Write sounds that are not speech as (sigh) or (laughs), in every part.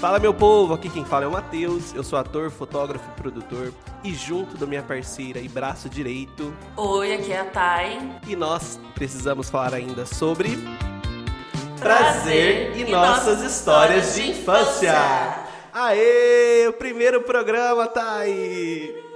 Fala meu povo, aqui quem fala é o Matheus, eu sou ator, fotógrafo e produtor e junto da minha parceira e braço direito. Oi, aqui é a Thay. E nós precisamos falar ainda sobre prazer e, nossas histórias de infância. Aê, o primeiro programa, Thay!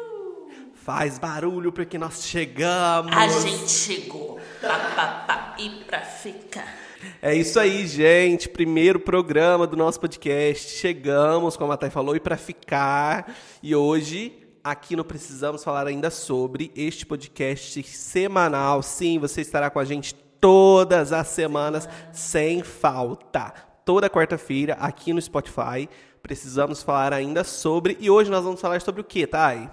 Faz barulho porque nós chegamos. A gente chegou pra papá e pra ficar. É isso aí, gente. Primeiro programa do nosso podcast. Chegamos, como a Thay falou, e para ficar. E hoje, aqui no Precisamos Falar ainda sobre este podcast semanal. Sim, você estará com a gente todas as semanas, sem falta. Toda quarta-feira, aqui no Spotify. Precisamos falar ainda sobre. E hoje nós vamos falar sobre o que, Thay?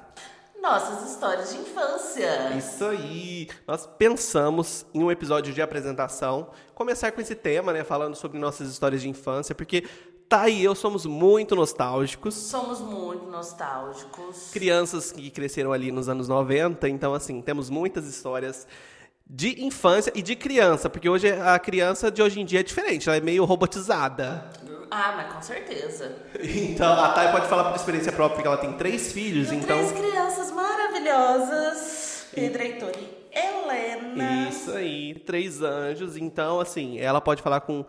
Nossas histórias de infância. Isso aí. Nós pensamos em um episódio de apresentação começar com esse tema, né, falando sobre nossas histórias de infância, porque Tá e eu somos muito nostálgicos. Somos muito nostálgicos. Crianças que cresceram ali nos anos 90, então assim, temos muitas histórias de infância e de criança, porque hoje a criança de hoje em dia é diferente, ela é meio robotizada. Ah, mas com certeza. Então, a Thay pode falar por experiência própria, porque ela tem três filhos, então... Três crianças maravilhosas. Pedro, Heitor e Helena. Isso aí, três anjos. Então, assim, ela pode falar com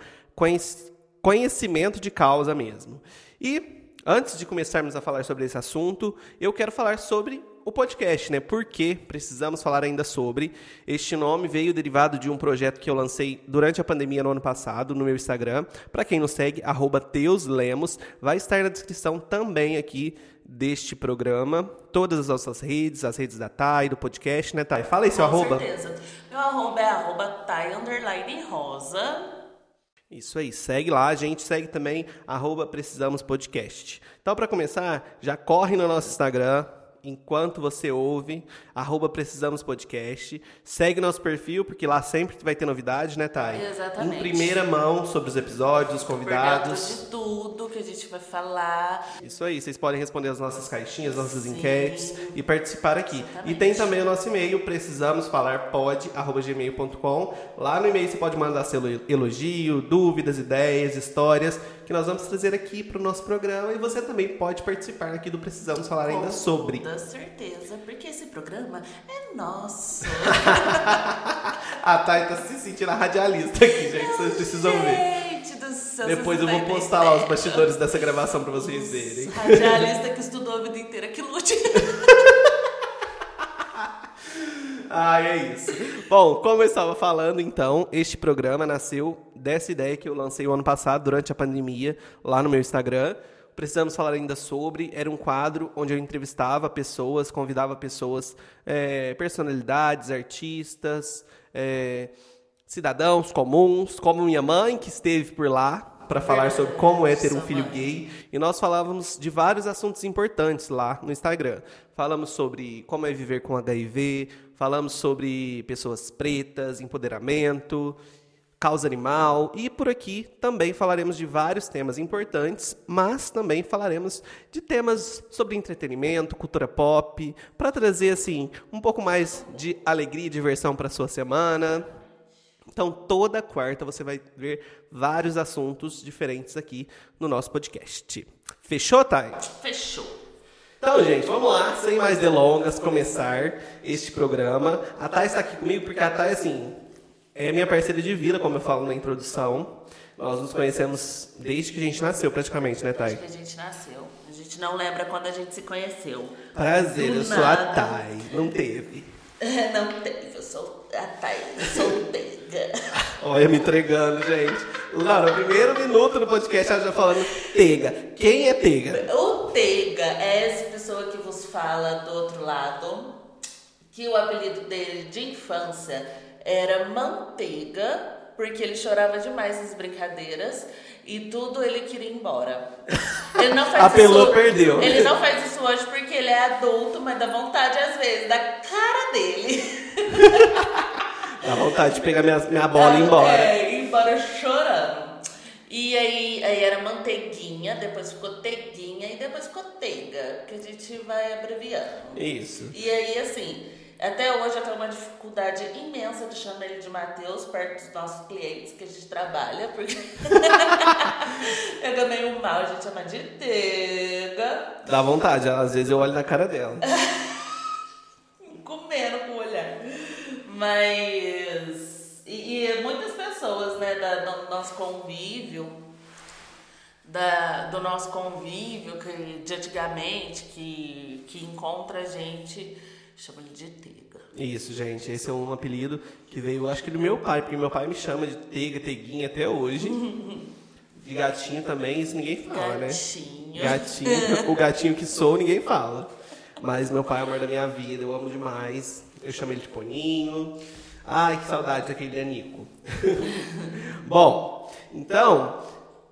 conhecimento de causa mesmo. E, antes de começarmos a falar sobre esse assunto, eu quero falar sobre o podcast, né? Por que precisamos falar ainda sobre? Este nome veio derivado de um projeto que eu lancei durante a pandemia no ano passado no meu Instagram. Para quem não segue, @teuslemos, vai estar na descrição também aqui deste programa, todas as nossas redes, as redes da Thay, do podcast, né, Thay? Fala aí seu Com arroba. Com certeza. Meu arroba é arroba Thay underline rosa. Isso aí, segue lá, a gente segue também, arroba Precisamos Podcast. Então, para começar, já corre no nosso Instagram, enquanto você ouve, arroba Precisamos Podcast. Segue nosso perfil, porque lá sempre vai ter novidade, né, Thay? Exatamente. Em primeira mão sobre os episódios, os convidados. de tudo que a gente vai falar. Isso aí, vocês podem responder as nossas caixinhas, nossas Sim. enquetes e participar aqui. Exatamente. E tem também o nosso e-mail, precisamos falar pod@gmail.com. Lá no e-mail você pode mandar seu elogio, dúvidas, ideias, histórias que nós vamos trazer aqui para o nosso programa e você também pode participar aqui do Precisamos Falar Com ainda sobre. Com certeza, porque esse programa é nosso. (laughs) a Thay tá se sentindo a radialista aqui, gente, vocês precisam gente ver. Do céu, Depois eu vou postar lá os bastidores dessa gravação para vocês verem. Radialista que estudou a vida inteira, que lute. (laughs) Ah, é isso. Bom, como eu estava falando, então, este programa nasceu dessa ideia que eu lancei o ano passado, durante a pandemia, lá no meu Instagram. Precisamos falar ainda sobre. Era um quadro onde eu entrevistava pessoas, convidava pessoas, é, personalidades, artistas, é, cidadãos comuns, como minha mãe, que esteve por lá, para falar sobre como é ter um filho gay. E nós falávamos de vários assuntos importantes lá no Instagram. Falamos sobre como é viver com HIV, falamos sobre pessoas pretas, empoderamento, causa animal e por aqui também falaremos de vários temas importantes, mas também falaremos de temas sobre entretenimento, cultura pop, para trazer assim um pouco mais de alegria e diversão para sua semana. Então, toda quarta você vai ver vários assuntos diferentes aqui no nosso podcast. Fechou, Thay? Fechou. Então, gente, vamos lá, sem mais delongas, começar este programa. A Thay está aqui comigo porque a Thay, assim, é minha parceira de vida, como eu falo na introdução. Nós nos conhecemos desde que a gente nasceu, praticamente, né, Thay? Desde que a gente nasceu. A gente não lembra quando a gente se conheceu. Prazer, Do eu sou a nada. Thay. Não teve. (laughs) Não teve, a Thay, solteira. (laughs) Olha, me entregando, gente. Lá no primeiro minuto do podcast, ela já falando Tega. Quem é Tega? O Teiga é essa pessoa que vos fala do outro lado, que o apelido dele de infância era Manteiga, porque ele chorava demais nas brincadeiras e tudo ele queria ir embora. Ele não (laughs) faz Apelou, isso, perdeu. Ele não faz isso hoje porque ele é adulto, mas dá vontade às vezes, da cara dele. (laughs) Dá vontade de pegar minha, minha bola e ir embora. É, ir embora chorando. E aí, aí era manteiguinha, depois ficou teguinha e depois ficou teiga, que a gente vai abreviando. Isso. E aí, assim, Até hoje eu tenho uma dificuldade imensa de chamar ele de Matheus perto dos nossos clientes que a gente trabalha, porque (laughs) pega meio mal a gente chama de Tega. Dá vontade, às vezes eu olho na cara dela. (laughs) Comendo com o olhar. Mas. E, e muitas pessoas, né, da, do nosso convívio, da, do nosso convívio que, de antigamente, que, que encontra a gente Chama ele de Tega. Isso, gente. Esse é um apelido que veio, acho que do meu pai, porque meu pai me chama de Tega, Teguinha até hoje. (laughs) De gatinho também, isso ninguém fala, gatinho. né? Gatinho. O (laughs) gatinho que sou, ninguém fala. Mas meu pai é o amor da minha vida, eu amo demais. Eu chamo ele de Poninho. Ai, que saudade daquele Danico. (laughs) Bom, então,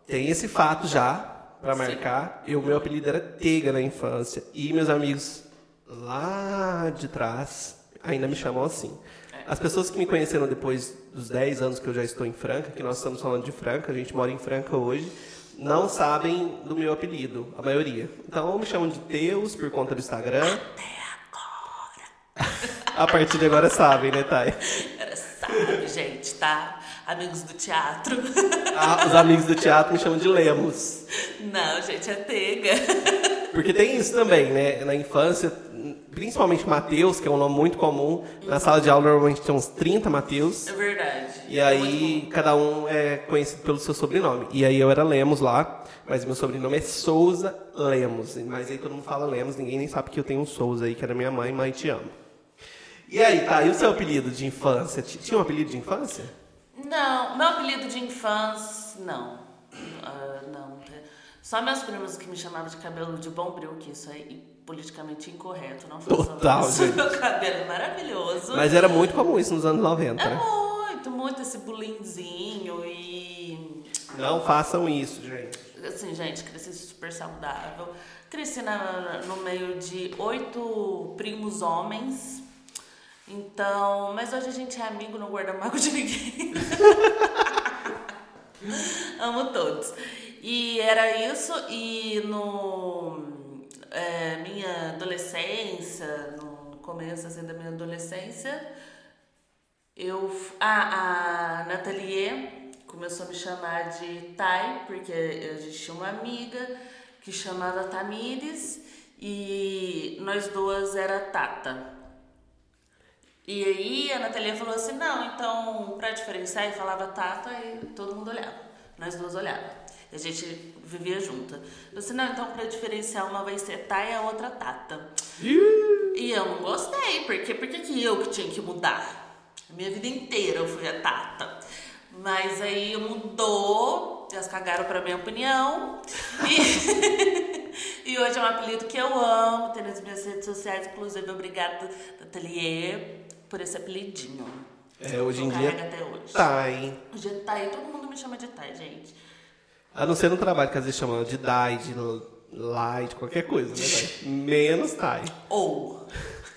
tem esse fato já para marcar. O meu apelido era Tega na infância. E meus amigos lá de trás ainda me chamam assim. As pessoas que me conheceram depois dos 10 anos que eu já estou em Franca, que nós estamos falando de Franca, a gente mora em Franca hoje, não sabem do meu apelido, a maioria. Então me chamam de Teus por conta do Instagram. Até agora. a partir de agora sabem, né, Thay? Agora sabe, gente, tá? Amigos do teatro. Ah, os amigos do teatro me chamam de Lemos. Não, gente, é Tega. Porque tem isso também, né? Na infância, principalmente Mateus, que é um nome muito comum. Na sala de aula normalmente tem uns 30 Mateus. É verdade. E aí cada um é conhecido pelo seu sobrenome. E aí eu era Lemos lá, mas meu sobrenome é Souza Lemos. Mas aí todo mundo fala Lemos, ninguém nem sabe que eu tenho um Souza aí, que era minha mãe, mãe te amo. E aí, tá, e o seu apelido de infância? Tinha um apelido de infância? Não, meu apelido de infância, não. Uh, não. Só meus primos que me chamavam de cabelo de bombril, que isso aí politicamente incorreto, não foi Total, isso. (laughs) Meu cabelo maravilhoso. Mas era muito comum isso nos anos 90, é né? muito, muito esse bulinzinho e... Não façam isso, gente. Assim, gente, cresci super saudável. Cresci na, no meio de oito primos homens. Então, mas hoje a gente é amigo, não guarda mago de ninguém. (laughs) (laughs) Amo todos. E era isso, e no é, minha adolescência, no começo assim, da minha adolescência, eu. A, a Nathalie começou a me chamar de Thay, porque a gente tinha uma amiga que chamava Tamires e nós duas era Tata. E aí a Nathalie falou assim, não, então pra diferenciar, e falava Tata e todo mundo olhava. Nós duas olhava. A gente vivia junto. Eu disse, não, então pra diferenciar, uma vai ser Thay e a outra Tata. E eu não gostei, porque por que eu que tinha que mudar? A minha vida inteira eu fui a Tata. Mas aí mudou, elas cagaram pra minha opinião. E, (laughs) e hoje é um apelido que eu amo, tem nas minhas redes sociais, inclusive obrigada, Atelier, por esse apelidinho. É, hoje em dia. Até hoje. Thay. Hoje é Thay, todo mundo me chama de Thay, gente. A não ser no trabalho, que às vezes chamam de Dai, de de qualquer coisa, né? Menos Tai. Ou.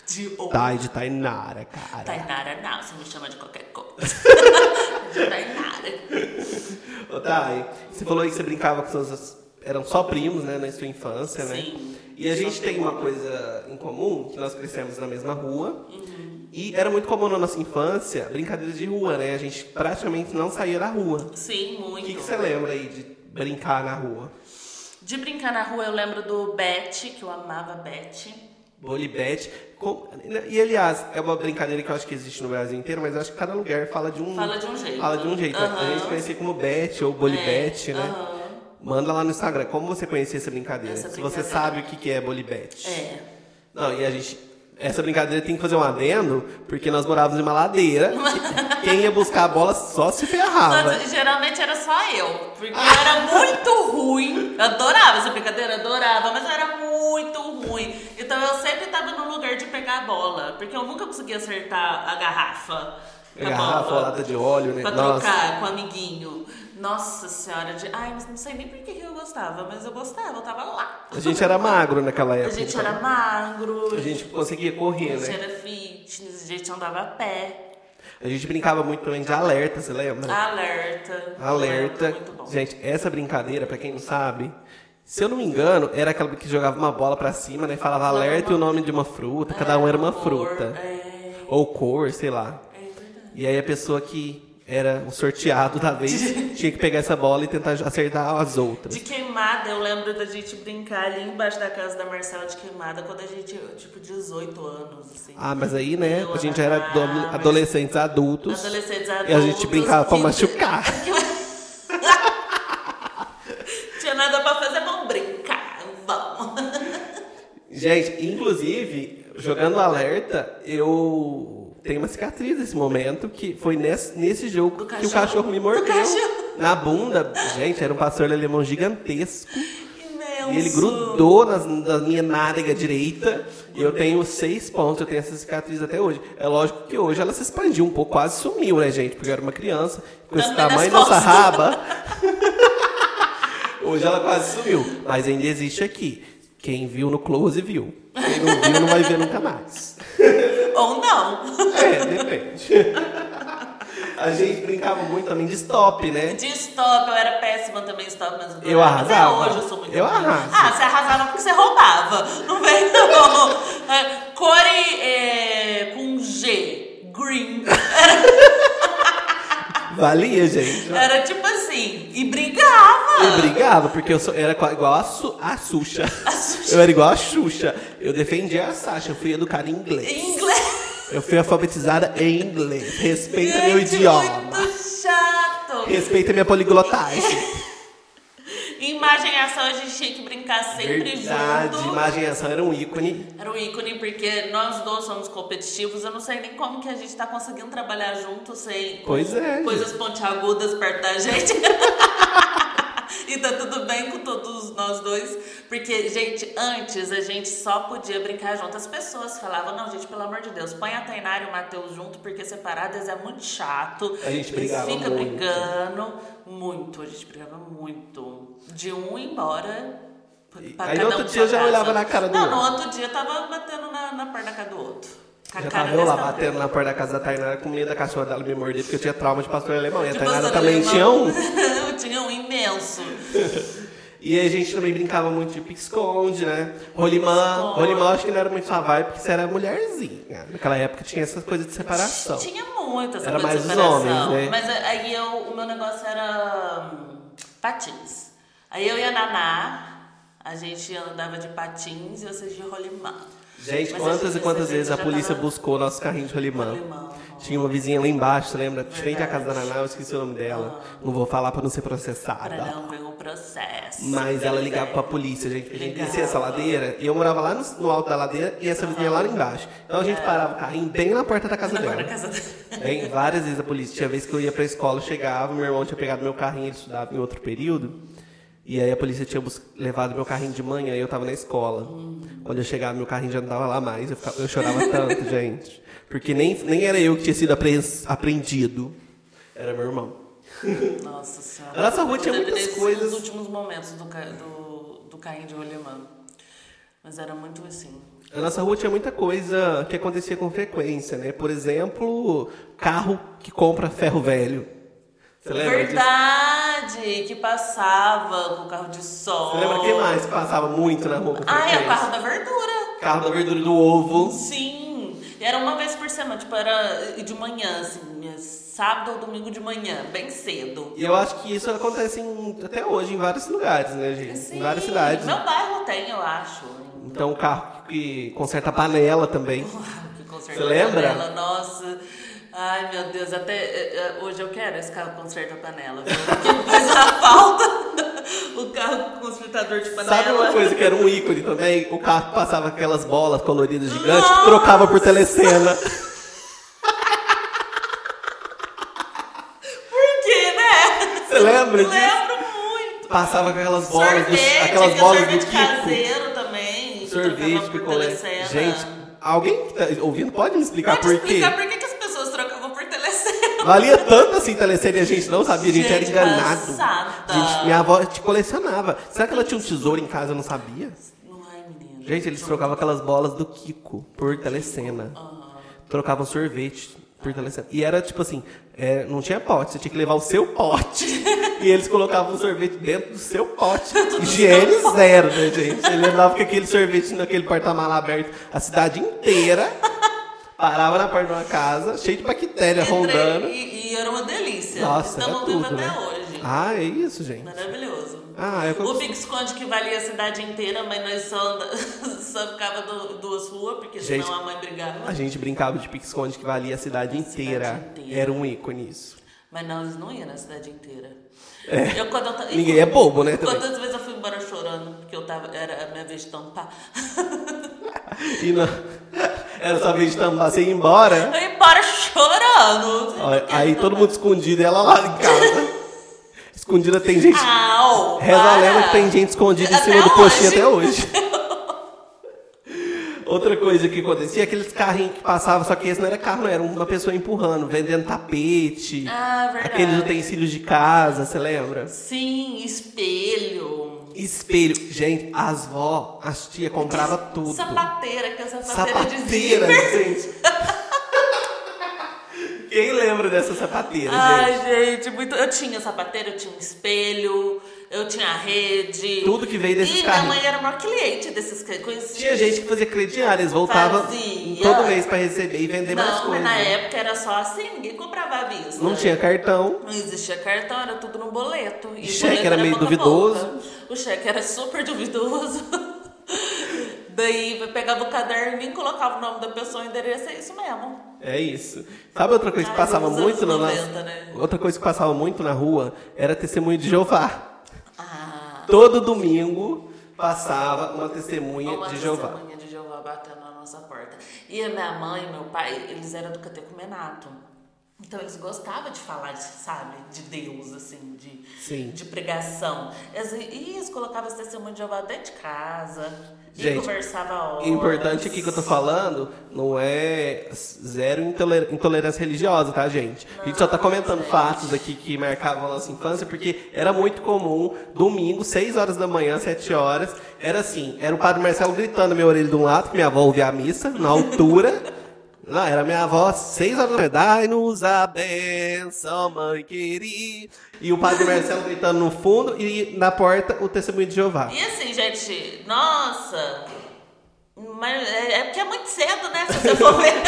De ou. Tai de Tainara, cara. Tainara não, você me chama de qualquer coisa. (laughs) de Tainara. Ô, Tai, você falou aí que você brincava com seus... Eram só primos, né, na sua infância, né? Sim. E a gente tem uma coisa em comum, que nós crescemos na mesma rua. Uhum. E era muito comum na nossa infância, brincadeiras de rua, né? A gente praticamente não saía da rua. Sim, muito. O que, que você lembra aí de brincar na rua? De brincar na rua, eu lembro do Beth, que eu amava Beth. Bolibete. E aliás, é uma brincadeira que eu acho que existe no Brasil inteiro, mas eu acho que cada lugar fala de um. Fala de um jeito. Fala de um jeito. Uhum. A gente conhecia como Bete ou Bolibete, é. né? Uhum. Manda lá no Instagram como você conhecia essa brincadeira. Essa Se brincadeira. você sabe o que é Bolibete. É. Não, e a gente. Essa brincadeira tem que fazer um adendo, porque nós morávamos em uma ladeira. (laughs) quem ia buscar a bola só se ferrava. Só, geralmente era só eu, porque eu era muito ruim. Eu adorava essa brincadeira, adorava, mas eu era muito ruim. Então eu sempre estava no lugar de pegar a bola, porque eu nunca conseguia acertar a garrafa. A garrafa, a lata de óleo, né? Pra Nossa. trocar com o amiguinho. Nossa senhora, de... ai, mas não sei nem por que eu gostava, mas eu gostava, eu tava lá. A gente era magro naquela A época. gente então. era magro, A gente conseguia correr, a gente né? era fitness, a gente andava a pé. A gente brincava muito também de alerta, você lembra? Alerta. Alerta. Muito bom. Gente, essa brincadeira, pra quem não sabe, se eu não me engano, era aquela que jogava uma bola pra cima, né? Falava alerta e o nome de uma fruta, cada um era uma fruta. É. Ou cor, sei lá. É verdade. E aí a pessoa que era o sorteado da vez (laughs) tinha que pegar essa bola e tentar acertar as outras. De queimada, eu lembro da gente brincar ali embaixo da casa da Marcela de queimada quando a gente, tipo, 18 anos, assim. Ah, mas aí, né, Eu, a gente era ah, adolescentes adultos. Adolescentes E a gente adultos brincava pra machucar. (laughs) (laughs) Tinha nada pra fazer, vamos brincar, vamos. Gente, inclusive, jogando alerta, eu tenho uma cicatriz nesse momento, que foi nesse, nesse jogo que o cachorro? me mordeu. cachorro. Na bunda. Gente, era um pastor alemão gigantesco. E ele grudou nas, na minha nádega direita. E eu tenho seis pontos, eu tenho essa cicatriz até hoje. É lógico que hoje ela se expandiu um pouco, quase sumiu, né, gente? Porque eu era uma criança, com esse Também tamanho dessa raba. (laughs) hoje ela quase sumiu. Mas ainda existe aqui. Quem viu no close, viu. Quem não viu, não vai ver nunca mais. (laughs) Ou não. É, depende. (laughs) A gente brincava muito também de stop, né? De stop, eu era péssima também em stop, mas Eu adorava. Até arrasava. hoje eu sou muito Eu arraso. Ah, você arrasava porque você roubava. Não vem, não. É, Core é, com G, green. (laughs) Valia, gente. Era tipo assim, e brigava. Eu brigava, porque eu sou- era igual a, Su, a Xuxa. A Xuxa. Eu era igual a Xuxa. Eu defendia a Sasha, eu fui educada em inglês. Em inglês. Eu fui alfabetizada em inglês. Respeita meu Gente, idioma. muito chato. Respeita minha poliglotagem. Em (laughs) imagem e ação a gente tinha que brincar sempre Verdade, junto. imagem e ação era um ícone. Era um ícone, porque nós dois somos competitivos. Eu não sei nem como que a gente tá conseguindo trabalhar junto sem Pois é. coisas pontiagudas perto da gente. (laughs) e tá tudo bem com todos nós dois. Porque, gente, antes a gente só podia brincar junto. As pessoas falavam, não, gente, pelo amor de Deus, põe a Tainara e o Matheus junto, porque separadas é muito chato. A gente brigava fica muito. brigando muito. A gente brigava muito. De um ir embora. Aí no um outro pra dia eu já casa. olhava na cara do Não, outro. no outro dia eu tava batendo na, na porta da casa do outro. Já tava eu lá batendo na porta da casa da Tainara com medo da cachorra dela me morder, porque eu tinha trauma de pastor alemão. E a Tainara também alemão. tinha um. (laughs) eu tinha um imenso. (laughs) E a gente também brincava muito de pique-esconde, né? Rolimã. Rolimã acho que não era muito sua vibe, porque você era mulherzinha. Naquela época tinha essas coisas de separação. Tinha muito essa Era coisa mais de os homens, né? Mas aí eu, o meu negócio era hum, patins. Aí eu e a Naná, a gente andava de patins e vocês de rolimã. Gente, Mas quantas e quantas vezes a polícia tava- buscou nosso carrinho de rolimã? Tinha uma vizinha lá embaixo, lembra? De frente à casa da. Naná, eu esqueci o nome dela. Não vou falar pra não ser Pra processada. não ver um processo. Mas ela ligava pra polícia, gente. A gente descia essa ladeira e eu morava lá no, no alto da ladeira e essa vizinha lá embaixo. Então a gente parava o carrinho bem na porta da casa dela. Bem, (laughs) várias vezes a polícia. Tinha vez que eu ia pra escola, chegava, meu irmão tinha pegado meu carrinho, ele estudava em outro período. E aí a polícia tinha levado meu carrinho de manhã e eu tava na escola. Quando eu chegava, meu carrinho já não tava lá mais. Eu, ficava- eu chorava (laughs) tanto, gente. Porque nem, nem era eu que tinha sido apreendido. Era meu irmão. Nossa senhora. (laughs) A nossa rua tinha muitas coisas. Os últimos momentos do, do, do carrinho de rolimã. Mas era muito assim. A nossa rua tinha muita coisa que acontecia com frequência, né? Por exemplo, carro que compra ferro velho. Você lembra disso? Verdade! Que passava com o carro de sol. Você lembra quem mais passava muito na rua Ah, é o carro da verdura. Carro da verdura do ovo. Sim. E Era uma vez por semana, tipo, era de manhã, assim, sábado ou domingo de manhã, bem cedo. E eu acho que isso acontece em- até hoje em vários lugares, né, gente? Sim. Em várias cidades. Meu bairro tem, eu acho. Então, o carro que conserta a panela também. Que conserta Você lembra? a panela, nossa. Ai, meu Deus, até eh, eh, hoje eu quero esse carro conserta a panela, viu? Porque (laughs) faz a falta o carro consertador de panela. Sabe uma coisa que era um ícone também? O carro passava aquelas bolas coloridas gigantes que trocava por telecena. Por quê, né? Você lembra disso? Lembro muito. Passava com aquelas bolas, sorvete, aquelas bolas do sorvete Kiko. caseiro também. Sorvete, picolé. telecena. Gente, alguém que tá ouvindo pode me explicar Pode por quê? explicar por que, que as pessoas trocavam por telecena? Valia tanto assim telecena e a gente não sabia, a gente, era Gente, enganado. passada. Gente, minha avó te colecionava. Será que ela tinha um tesouro em casa e eu não sabia? Ai, menino. Gente, eles trocavam aquelas bolas do Kiko por telecena. Trocavam sorvete por telecena. E era tipo assim, é, não tinha pote, você tinha que levar o seu pote. (laughs) e eles colocavam o sorvete dentro do seu pote. (laughs) Higiene zero, né, gente? Ele andava com aquele sorvete naquele porta-mala aberto a cidade inteira. Parava na porta de uma casa, cheio de bactéria Entrei rondando. E, e era uma delícia. Nossa, Estamos vivos até né? hoje. Ah, é isso, gente. Maravilhoso. Ah, é como O Pique Esconde que valia a cidade inteira, mas nós só, (laughs) só ficava du- duas ruas, porque Gente, senão a mãe brigava. A gente brincava de pique-esconde que valia a cidade inteira. inteira. Era um ícone isso. Mas não, eles não iam na cidade inteira. Eu, quando eu É. Ninguém é bobo, né, também. Quantas vezes eu fui embora chorando, porque eu tava, era a minha vez de tampar. (laughs) E não... Era só vez de tampar, você ia embora. Eu ia embora chorando. Ó, Aí todo mundo escondido e ela lá em casa. Escondida tem gente. Au, Reza a lenda que tem gente escondida em Até cima do postinho hoje. até hoje. (laughs) Outra coisa que acontecia, aqueles carrinhos que passavam, só que esse não era carro, não, era uma pessoa empurrando, vendendo tapete, Ah, verdade. aqueles utensílios de casa, você lembra? Sim, espelho. Espelho. Gente, as vó, as tia comprava tudo. Sapateira, que a sapateira, Sapateira, de gente. (laughs) Quem lembra dessa sapateira, Ai, gente? gente, muito. Eu tinha sapateira, eu tinha um espelho, eu tinha rede. Tudo que veio desses E minha mãe era o maior cliente desses conhecia. Tinha gente que fazia crediário, eles voltavam Fazia. todo mês pra receber e vender mais Não, mas coisas. na época era só assim, ninguém comprava à vista. Não tinha cartão. Não existia cartão, era tudo no boleto. E cheque boleto era meio a duvidoso. O cheque era super duvidoso. (laughs) Daí pegava o caderno e colocava o nome da pessoa o endereço, é isso mesmo. É isso. Sabe outra coisa que Ai, passava nos muito na anos nossa... 90, né? Outra coisa que passava muito na rua era testemunho de Jeová. Ah, Todo domingo passava uma testemunha uma de Jeová. testemunha de Jeová batendo na nossa porta. E a minha mãe e meu pai, eles eram do catecumenato. Então eles gostavam de falar, de, sabe, de Deus, assim, de, Sim. de pregação. E eles colocavam esse testemunho de Jeová dentro de casa. Gente, conversava horas. Importante aqui que eu tô falando não é zero intoler- intolerância religiosa, tá, gente? A gente só tá comentando fatos aqui que marcavam a nossa infância, porque era muito comum, domingo, 6 horas da manhã, 7 horas, era assim, era o padre Marcelo gritando na minha orelha de um lado, que minha avó ouvia a missa, na altura. Não, era minha avó, 6 horas da manhã, dai-nos a benção, mãe querida. E o padre Marcelo gritando no fundo, e na porta, o testemunho de Jeová. E assim, gente, nossa. Mas é, é porque é muito cedo, né? Se você for ver. (laughs)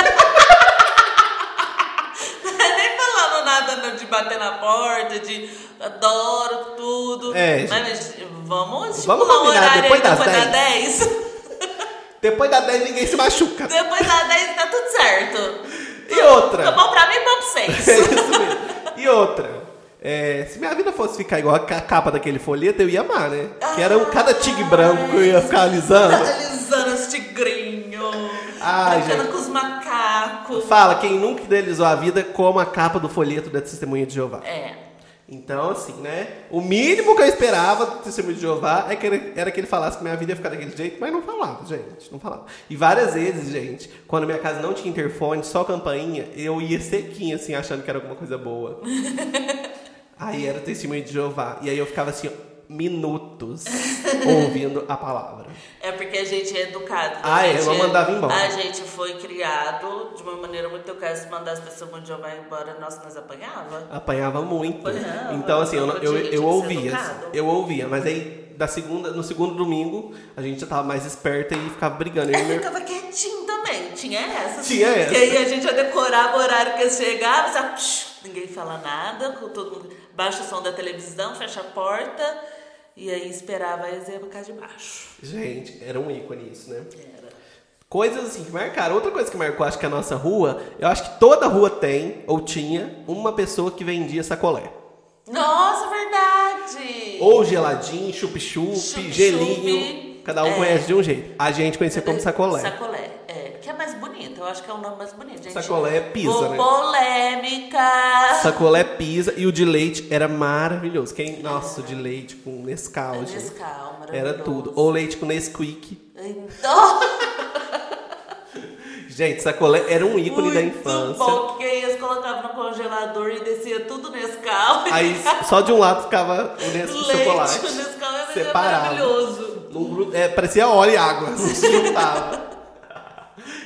Nem falando nada de bater na porta, de adoro tudo. É, mas vamos Vamos um combinar, horário depois aí das depois das 10. Depois da 10 ninguém se machuca. depois das 10 tá tudo certo. E outra? Fica bom pra mim e bom (laughs) pra É vocês. isso mesmo. E outra. é, se minha vida fosse ficar igual a ca- capa daquele folheto, eu ia amar, né? Que era um, cada tigre branco que eu ia ficar alisando. Alisando os tigrinhos. Ai, brincando com os macacos. Fala, quem nunca idealizou a vida como a capa do folheto da Testemunha de Jeová. É. Então, assim, né? O mínimo que eu esperava do Testemunho de Jeová é que ele- era que ele falasse que minha vida ia ficar daquele jeito, mas não falava, gente. Não falava. E várias vezes, gente, quando minha casa não tinha interfone, só campainha, eu ia sequinho, assim, achando que era alguma coisa boa. (laughs) aí era o Testemunho de Jeová. E aí eu ficava assim, ó, minutos (laughs) ouvindo a palavra. É porque a gente é educado. né? Ah, é, eu mandava embora. A gente foi criado de uma maneira muito educada. Se mandasse a pessoa de Jeová embora, nossa, nós apanhava. Apanhava muito. Apanhava. Então, assim, eu, eu, eu, ouvia. educado. Eu ouvia, mas aí da segunda, no segundo domingo a gente já tava mais esperta e ficava brigando. Eu e Ela meu- ficava quietinho também. Tinha essa. Tinha essa. Que aí a gente já decorava o horário que eles chegavam. Psh, ninguém fala nada. Todo mundo baixa o som da televisão, fecha a porta. E aí esperava ir pra casa de baixo. Gente, era um ícone isso, né? Era. Coisas assim que marcaram. Outra coisa que marcou, acho que a nossa rua, eu acho que toda rua tem, ou tinha, uma pessoa que vendia sacolé. Nossa, verdade! Ou geladinho, chup-chup, Chup-chup. gelinho. Cada um É. conhece de um jeito. A gente conhecia como sacolé. Sacolé, é. É mais bonito, eu acho que é o nome mais bonito, gente. Sacolé é pizza, Vou né? Polêmica! Sacolé pisa e o de leite era maravilhoso. Quem, nossa, o de leite com Nescau, gente. Nescau, maravilhoso. Era tudo. Ou leite com Nesquik. Então, (laughs) Gente, sacolé era um ícone da muito infância. bom, que aí eles colocavam no congelador e descia tudo Nescau. Aí só de um lado ficava o Nescau Leite, chocolate. o Nescau era Separado. maravilhoso. É, parecia óleo e água. (laughs) Se juntava.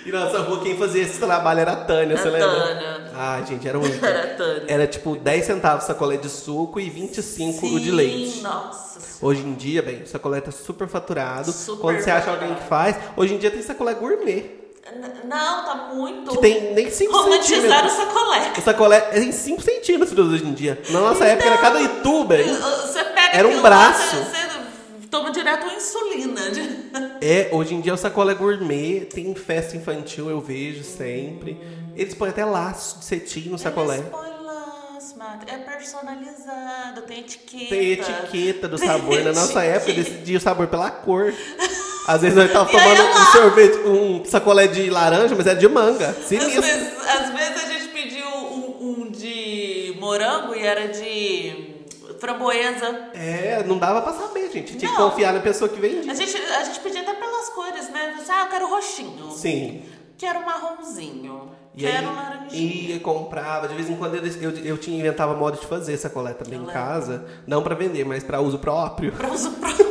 E na nossa rua, quem fazia esse trabalho era a Tânia, A você lembra? Tânia. Ah, gente, era (laughs) um. Era Tânia. Era tipo 10 centavos sacolé de suco e 25 o de Sim, leite. Nossa. Hoje em dia, bem, sacolé tá super faturado. Super Quando você acha alguém que faz, hoje em dia tem sacolé gourmet. Não, tá muito. Que tem nem 5 Romantizaram o centímetros. sacolé. O sacolé é em 5 centímetros hoje em dia. Na nossa época era cada youtuber. Você pega Era um lá, braço. Você, você toma direto uma insulina. É, hoje em dia o sacolé gourmet, tem festa infantil, eu vejo sempre. Eles põem até laço de cetim no sacolé. Eles põem laço, Mata. É personalizado, tem etiqueta. Tem etiqueta do sabor. Na nossa Etiqueta. época, decidia o sabor pela cor. Às vezes nós tava tomando lá? um sorvete, um sacolé de laranja, mas era de manga. Às Sinistro. vezes, às vezes a gente pediu um, um de morango e era de framboesa. É, não dava pra saber, gente. Tinha que Não. confiar na pessoa que vendia. A gente, a gente pedia até pelas cores, né? Você, ah, eu quero roxinho. Sim. Quero marronzinho. E quero aí, laranjinha. ia, comprava. De vez em quando eu, eu, eu tinha inventava modo de fazer sacolé também Eu em lembro. casa. Não pra vender, mas pra uso próprio. Pra uso (laughs) próprio.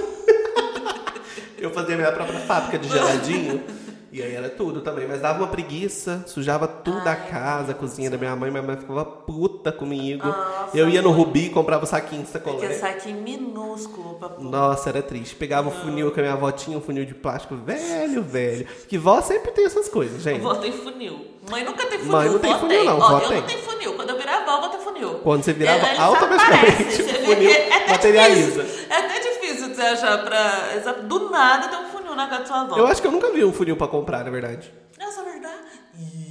Eu fazia minha própria fábrica de geladinho. (laughs) E aí era tudo também. Mas dava uma preguiça, sujava tudo a casa, a cozinha da minha mãe. Minha mãe ficava puta comigo. Nossa, eu ia no. Rubi e comprava um saquinho de Porque sacolé. saquinho minúsculo pra pôr. Nossa, era triste. Pegava um funil que a minha avó tinha, um funil de plástico velho, velho. Que vó sempre tem essas coisas, gente. Vó tem funil. Mãe nunca tem funil. Mãe não tem funil, não, Ó, eu tem. não tenho funil. Quando eu virar avó, vou ter funil. Quando você virar avó, automaticamente o funil que é até materializa. difícil- É até difícil de você achar pra... Do nada tem um funil da sua avó. Eu acho que eu nunca vi um funil pra comprar, na verdade. Nossa, verdade.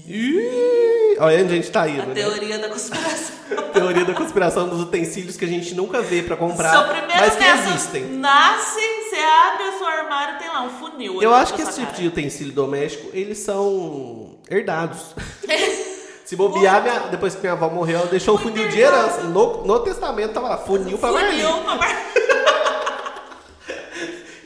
Ih, olha onde a gente tá A indo, né? teoria da conspiração. (laughs) Teoria da conspiração dos utensílios que a gente nunca vê pra comprar, Seu primeiro mas que existem. nasce, você abre o seu armário tem lá um funil. Eu acho que esse tipo cara. de utensílio doméstico, eles são herdados. (laughs) Se bobear, minha- depois que minha avó morreu, ela deixou o funil de herança. No, no testamento tava lá, funil pra Marli. Funil pra Marli. (laughs)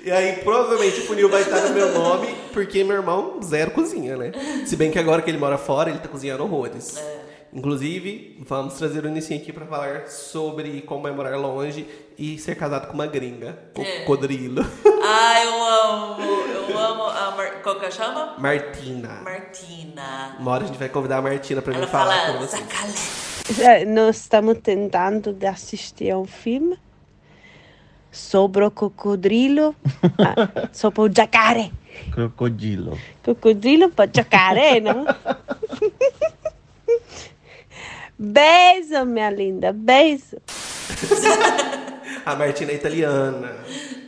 E aí, provavelmente, o funil vai estar no meu nome, porque meu irmão, zero cozinha, né? Se bem que agora que ele mora fora, ele tá cozinhando horrores. É. Inclusive, vamos trazer o Nissin aqui pra falar sobre como é morar longe e ser casado com uma gringa. É. Cocodrilo. (laughs) Ah, eu amo. Eu amo a Mar... Qual que ela chama? Martina. Martina. Uma hora a gente vai convidar a Martina pra Ela vir falar fala com você. sacalé. Eh, Nós estamos tentando de assistir a um filme sobre o crocodilo, (laughs) ah, sobre o jacaré. Crocodilo. Crocodilo para jacaré, não? (laughs) Beijo, minha linda, beijo. (laughs) A Martina é italiana.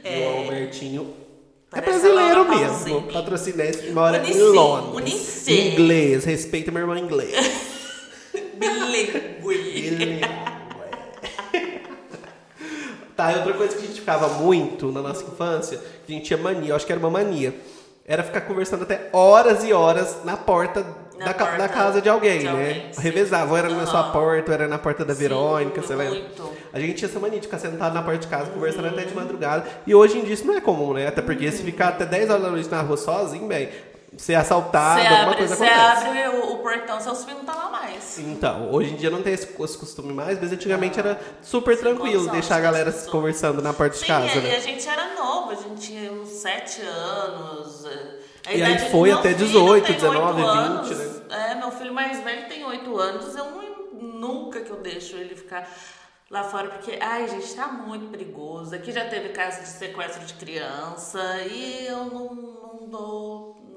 É. E o Martinho é brasileiro mesmo. Patrocinense e mora Unici, em Londres. Unici. Inglês. Respeita meu irmão inglês. Bilingue. Tá, e outra coisa que a gente ficava muito na nossa infância, que a gente tinha mania, eu acho que era uma mania, era ficar conversando até horas e horas na porta, Na da, porta da casa de alguém, de né? alguém, sim. Revezava, ou era na sua porta, ou era na porta da Sim, Verônica, você lembra? A gente tinha essa mania de ficar sentado na porta de casa, conversando até de madrugada. E hoje em dia isso não é comum, né? Até porque se ficar até 10 horas da noite na rua sozinho, bem, ser assaltado, Você alguma abre, coisa você acontece. abre o, o portão, seus filhos não tá lá mais. Então, hoje em dia não tem esse, esse costume mais, mas antigamente era super tranquilo deixar a galera condição. conversando na porta de Sim, casa, e, e né? a gente era novo, a gente tinha uns 7 anos. a E aí foi até filho 18, tem 19, 8 20, anos. né? É, meu filho mais velho tem 8 anos, eu não, nunca que eu deixo ele ficar lá fora, porque, ai, gente, tá muito perigoso. Aqui já teve caso de sequestro de criança e eu não, não dou.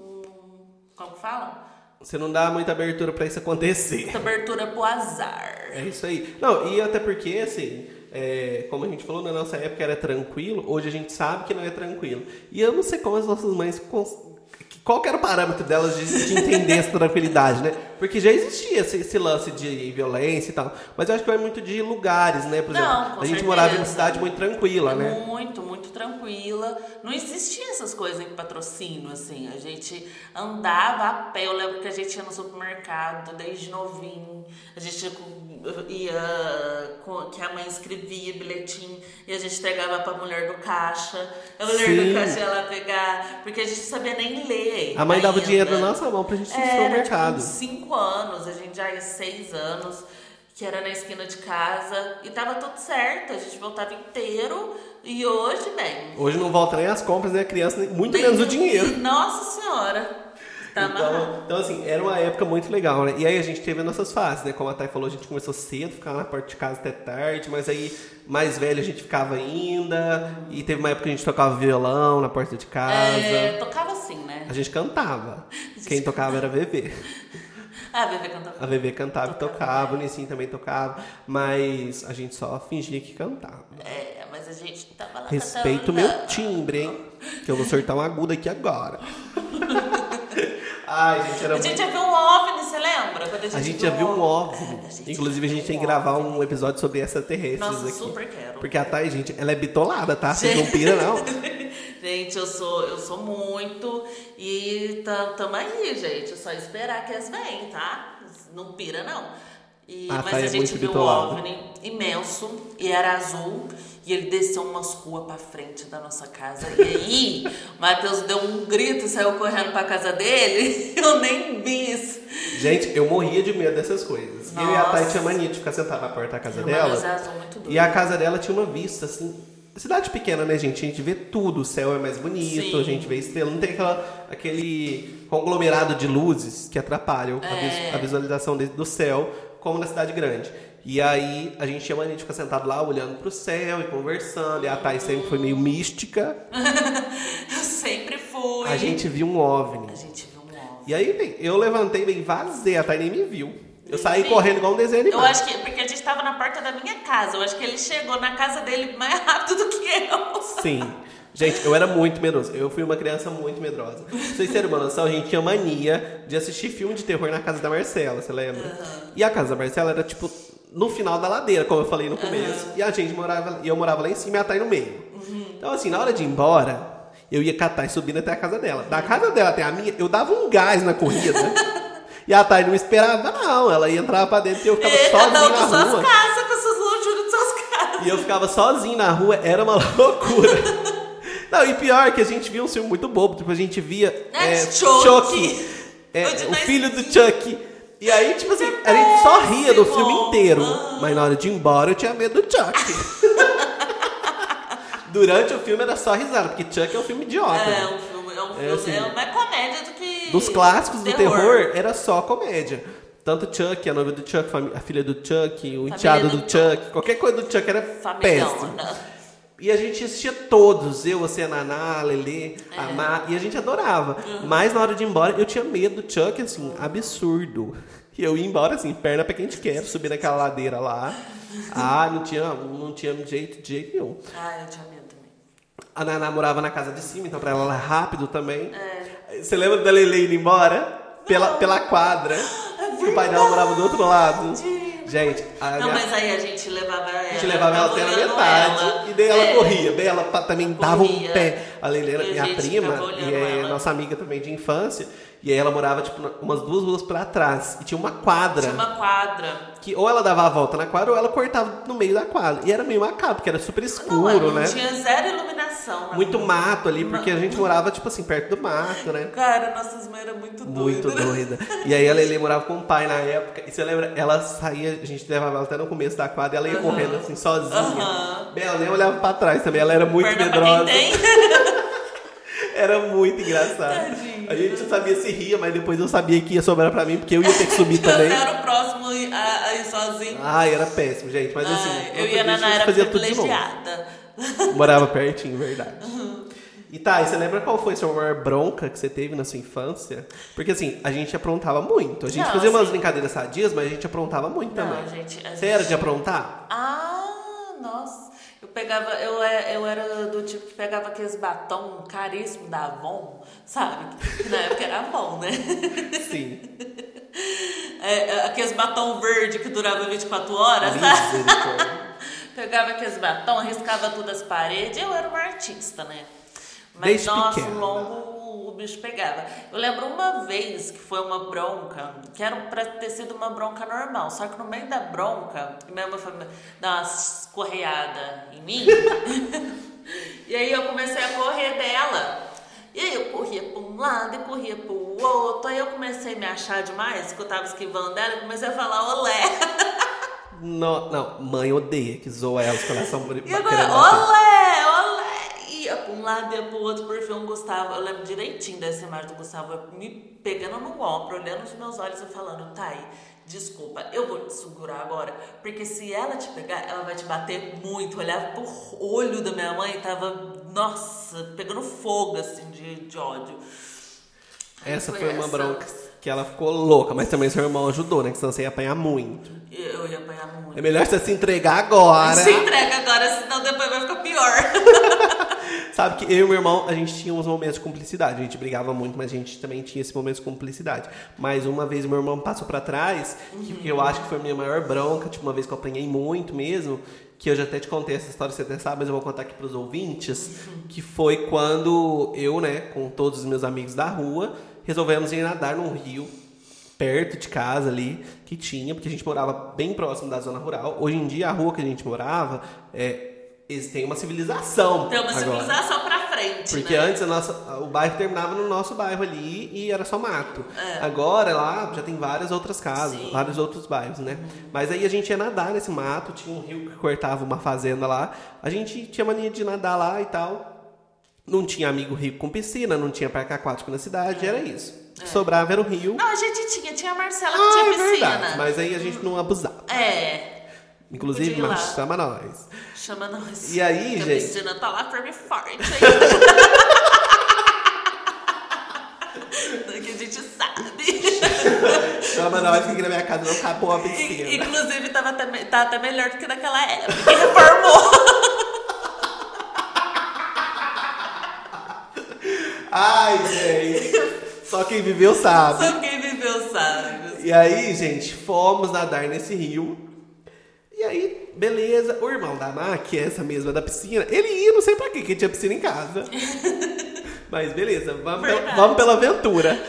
Como fala? Você não dá muita abertura pra isso acontecer. Muita abertura pro azar. É isso aí. Não, e até porque, assim, é, como a gente falou, na nossa época era tranquilo, hoje a gente sabe que não é tranquilo. E eu não sei como as nossas mães. cons- Qual que era o parâmetro delas de, de entender essa tranquilidade, né? Porque já existia esse, esse lance de violência e tal. Mas eu acho que vai muito de lugares, né? Por exemplo, Não, a gente certeza. morava em uma cidade muito tranquila, né? Muito, muito tranquila. Não existia essas coisas em patrocínio, assim. A gente andava a pé. Eu lembro que a gente ia no supermercado desde novinho. A gente ia, com- que a mãe escrevia bilhetinho e a gente entregava pra mulher do caixa. A mulher Sim. do caixa ia lá pegar, porque a gente sabia nem ler. A mãe dava o ainda. dinheiro na nossa mão pra gente ir no supermercado. Tipo, cinco anos, a gente já ia seis anos, que era na esquina de casa, e tava tudo certo, a gente voltava inteiro, e hoje, bem. Hoje não volta nem as compras, nem a criança, nem- muito nem- menos o dinheiro. Nossa senhora! Tá então, então, assim, era uma época muito legal, né? E aí a gente teve as nossas fases, né? Como a Thay falou, a gente começou cedo, ficava na porta de casa até tarde, mas aí, mais velho, a gente ficava ainda. E teve uma época que a gente tocava violão na porta de casa. É, tocava assim, né? A gente cantava. Quem tocava era a VV. Ah, a Bebê cantava. A VV cantava e tocava, o Nissin também tocava, mas a gente só fingia que cantava. É, mas a gente tava lá Respeito cantando. meu timbre, hein? Que eu vou sortar um agudo aqui agora. (laughs) Ai, gente, era A muito... gente já viu um OVNI, você lembra? Quando a gente, A gente já viu um OVNI. A gente Inclusive, a gente viu tem um que gravar um episódio sobre extraterrestres Nossa, aqui. super quero. Porque a Thay, gente, ela é bitolada, tá? Vocês não pira, não. (laughs) Gente, eu sou, eu sou muito e tá, tamo aí, gente. É só esperar que elas venham, tá? Não pira, não. E, Ah, mas tá, a é gente viu um bitolado. OVNI imenso e era azul. E ele desceu umas ruas pra frente da nossa casa. E aí, (laughs) o Matheus deu um grito e saiu correndo pra casa dele. (laughs) Eu nem vi isso. Gente, eu morria de medo dessas coisas. Eu e a Thay Nossa. tinha mania de ficar sentada na porta da casa Uma dela. E a casa dela tinha uma vista, assim. Cidade pequena, né, gente? A gente vê tudo. O céu é mais bonito, Sim. a gente vê estrela. Não tem aquela, aquele conglomerado de luzes que atrapalham É. a visualização do céu, como na cidade grande. E aí a gente tinha mania de ficar sentado lá olhando pro céu e conversando. E a Thay sempre foi meio mística. (laughs) Eu sempre fui. A gente viu um OVNI. A gente viu um OVNI. E aí, bem, eu levantei bem vazei, a Thay nem me viu. Eu saí Sim. correndo igual um desenho Eu animado. acho que. Porque a gente tava na porta da minha casa. Eu acho que ele chegou na casa dele mais (laughs) rápido do que eu. Sim. Gente, eu era muito medroso. Eu fui uma criança muito medrosa. Pra vocês terem uma noção, a gente tinha mania de assistir filme de terror na casa da Marcela, você lembra? E a casa da Marcela era, tipo, no final da ladeira, como eu falei no começo. E a gente morava, e eu morava lá em cima e a Thay no meio. Então, assim, na hora de ir embora, eu ia catar e subindo até a casa dela. Da casa dela até a minha, eu dava um gás na corrida. e a Thay não esperava, não. Ela ia entrar pra dentro e eu ficava E sozinho na suas rua. casas, com suas lonjuras de suas casas. E eu ficava sozinho na rua, era uma (laughs) loucura. Não, e pior que a gente via um filme muito bobo, tipo, a gente via É, é, Chuck. Chuck, é, o filho do Chuck. E aí, tipo assim, a gente só ria do filme inteiro. Mas na hora de ir embora, eu tinha medo do Chuck. (laughs) Durante o filme era só risada, porque Chuck é um filme idiota. É né? um filme, é um É filme, assim, é uma comédia do que. Dos clássicos do terror, era só comédia. Tanto Chuck, a noiva do Chuck, a filha do Chuck, o enteado do, do Chuck, qualquer coisa do Chuck era Familhão, péssimo. né? E a gente assistia todos, eu, você, a Naná, a Lelê, a Má, e a gente adorava. Mas na hora de ir embora, eu tinha medo do Chuck, assim, absurdo. E eu ia embora, assim, perna pra quem te quer, subir naquela ladeira lá. Ah, não tinha, não tinha jeito, de jeito nenhum. Ah, eu tinha medo também. A Naná morava na casa de cima, então pra ela era rápido também. Você lembra da Lele indo embora? Pela, pela quadra. o pai dela morava do outro lado. Gente, a Não, minha- mas aí a gente levava ela. a gente levava ela até na metade. ela. E daí ela É. corria. Daí ela também dava um Corria. pé. A Leilena, E a minha prima, e é ela. nossa amiga também de infância. E aí ela morava, tipo, umas duas ruas pra trás. E tinha uma quadra. Tinha uma quadra. Que ou ela dava a volta na quadra ou ela cortava no meio da quadra. E era meio macabro, porque era super Não, escuro, não né? tinha zero iluminação. na Muito rua. mato ali, porque a gente morava, tipo assim, perto do mato, né? Cara, nossas mães eram muito doidas. Muito doida. E aí a Lele morava com o pai na época. E você lembra? Ela saía, a gente levava ela até no começo da quadra, ela ia correndo assim, sozinha. Bem, Ela nem olhava pra trás também, ela era muito Perna pra medrosa. quem tem. (laughs) Era muito engraçado. Tadinho. A gente não sabia se ria, mas depois eu sabia que ia sobrar pra mim, porque eu ia ter que subir (laughs) também. Eu era o próximo a, a ir sozinho. Ai, era péssimo, gente. Mas assim, Ai, eu outro a dia Naná gente era privilegiada. Morava pertinho, verdade. Uhum. E tá, e você lembra qual foi a sua maior bronca que você teve na sua infância? Porque assim, a gente aprontava muito. A gente Não, fazia umas assim- brincadeiras sadias, mas a gente aprontava muito Não, também. gente, Você gente- era de aprontar? Ah, nossa. Eu pegava, eu, é- eu era do tipo que pegava aqueles batom caríssimo da Avon, sabe? Que na época era Avon, né? Sim. (laughs) É, é, aqueles batom verde que durava 24 horas, sabe? Misericórdia. (laughs) Pegava aqueles batom, riscava todas as paredes. Eu era uma artista, né? Mas, Desde nossa, pequena. o longo o bicho pegava. Eu lembro uma vez que foi uma bronca, que era pra ter sido uma bronca normal. Só que no meio da bronca, minha mãe foi dar uma escorreada em mim. (laughs) e aí eu comecei a correr dela. E aí eu corria pra um lado e corria pro outro. Aí eu comecei a me achar demais, que eu tava esquivando dela, e comecei a falar olé. (laughs) Não, não, mãe odeia que zoa elas quando elas são E querendo agora, olé, olé! Ia pra um lado, ia pro outro, por fim, o Gustavo, eu lembro direitinho dessa imagem do Gustavo me pegando no ombro, olhando nos meus olhos e falando, Thay, desculpa, eu vou te segurar agora, porque se ela te pegar, ela vai te bater muito. Olhava pro olho da minha mãe, tava, nossa, pegando fogo, assim, de, de ódio. Essa Foi foi uma essa. bronca que ela ficou louca, mas também seu irmão ajudou, né? Que senão você ia apanhar muito. Eu ia apanhar muito. É melhor você se entregar agora. Se entrega agora, senão depois vai ficar pior. (laughs) Sabe que eu e meu irmão, a gente tinha uns momentos de cumplicidade. A gente brigava muito, mas a gente também tinha esse momento de cumplicidade. Mas uma vez meu irmão passou pra trás, que, que eu acho que foi a minha maior bronca, tipo, uma vez que eu apanhei muito mesmo, que eu já até te contei essa história, você até sabe, mas eu vou contar aqui pros ouvintes, que foi quando eu, né, com todos os meus amigos da rua, resolvemos ir nadar num rio perto de casa ali que tinha, porque a gente morava bem próximo da zona rural. Hoje em dia a rua que a gente morava é eles têm uma civilização. Tem uma agora. civilização pra frente, Porque né? antes nossa, o bairro terminava no nosso bairro ali e era só mato. É. Agora lá já tem várias outras casas, Sim. vários outros bairros, né? Mas aí a gente ia nadar nesse mato, tinha um rio que cortava uma fazenda lá. A gente tinha mania de nadar lá e tal. Não tinha amigo rico com piscina, não tinha parque aquático na cidade, era isso. Que sobrava era o rio. Não, a gente tinha, tinha a Marcela que Ah, tinha é piscina. verdade. Mas aí a gente não abusava. É, Inclusive, mas chama nós. chama nós. E aí, Que a gente? piscina tá lá firme e forte ainda. (laughs) que a gente sabe. Chama nós que aqui na minha casa não acabou a piscina. Inclusive, tava até, tá até melhor do que naquela época. Que reformou. (laughs) Ai, gente. Só quem viveu sabe. Só quem viveu sabe. E aí, gente, fomos nadar nesse rio. Beleza. O irmão da Má, que é essa mesma da piscina, ele ia, não sei pra quê, que tinha piscina em casa. (laughs) Mas beleza, vamos, pela, vamos pela aventura.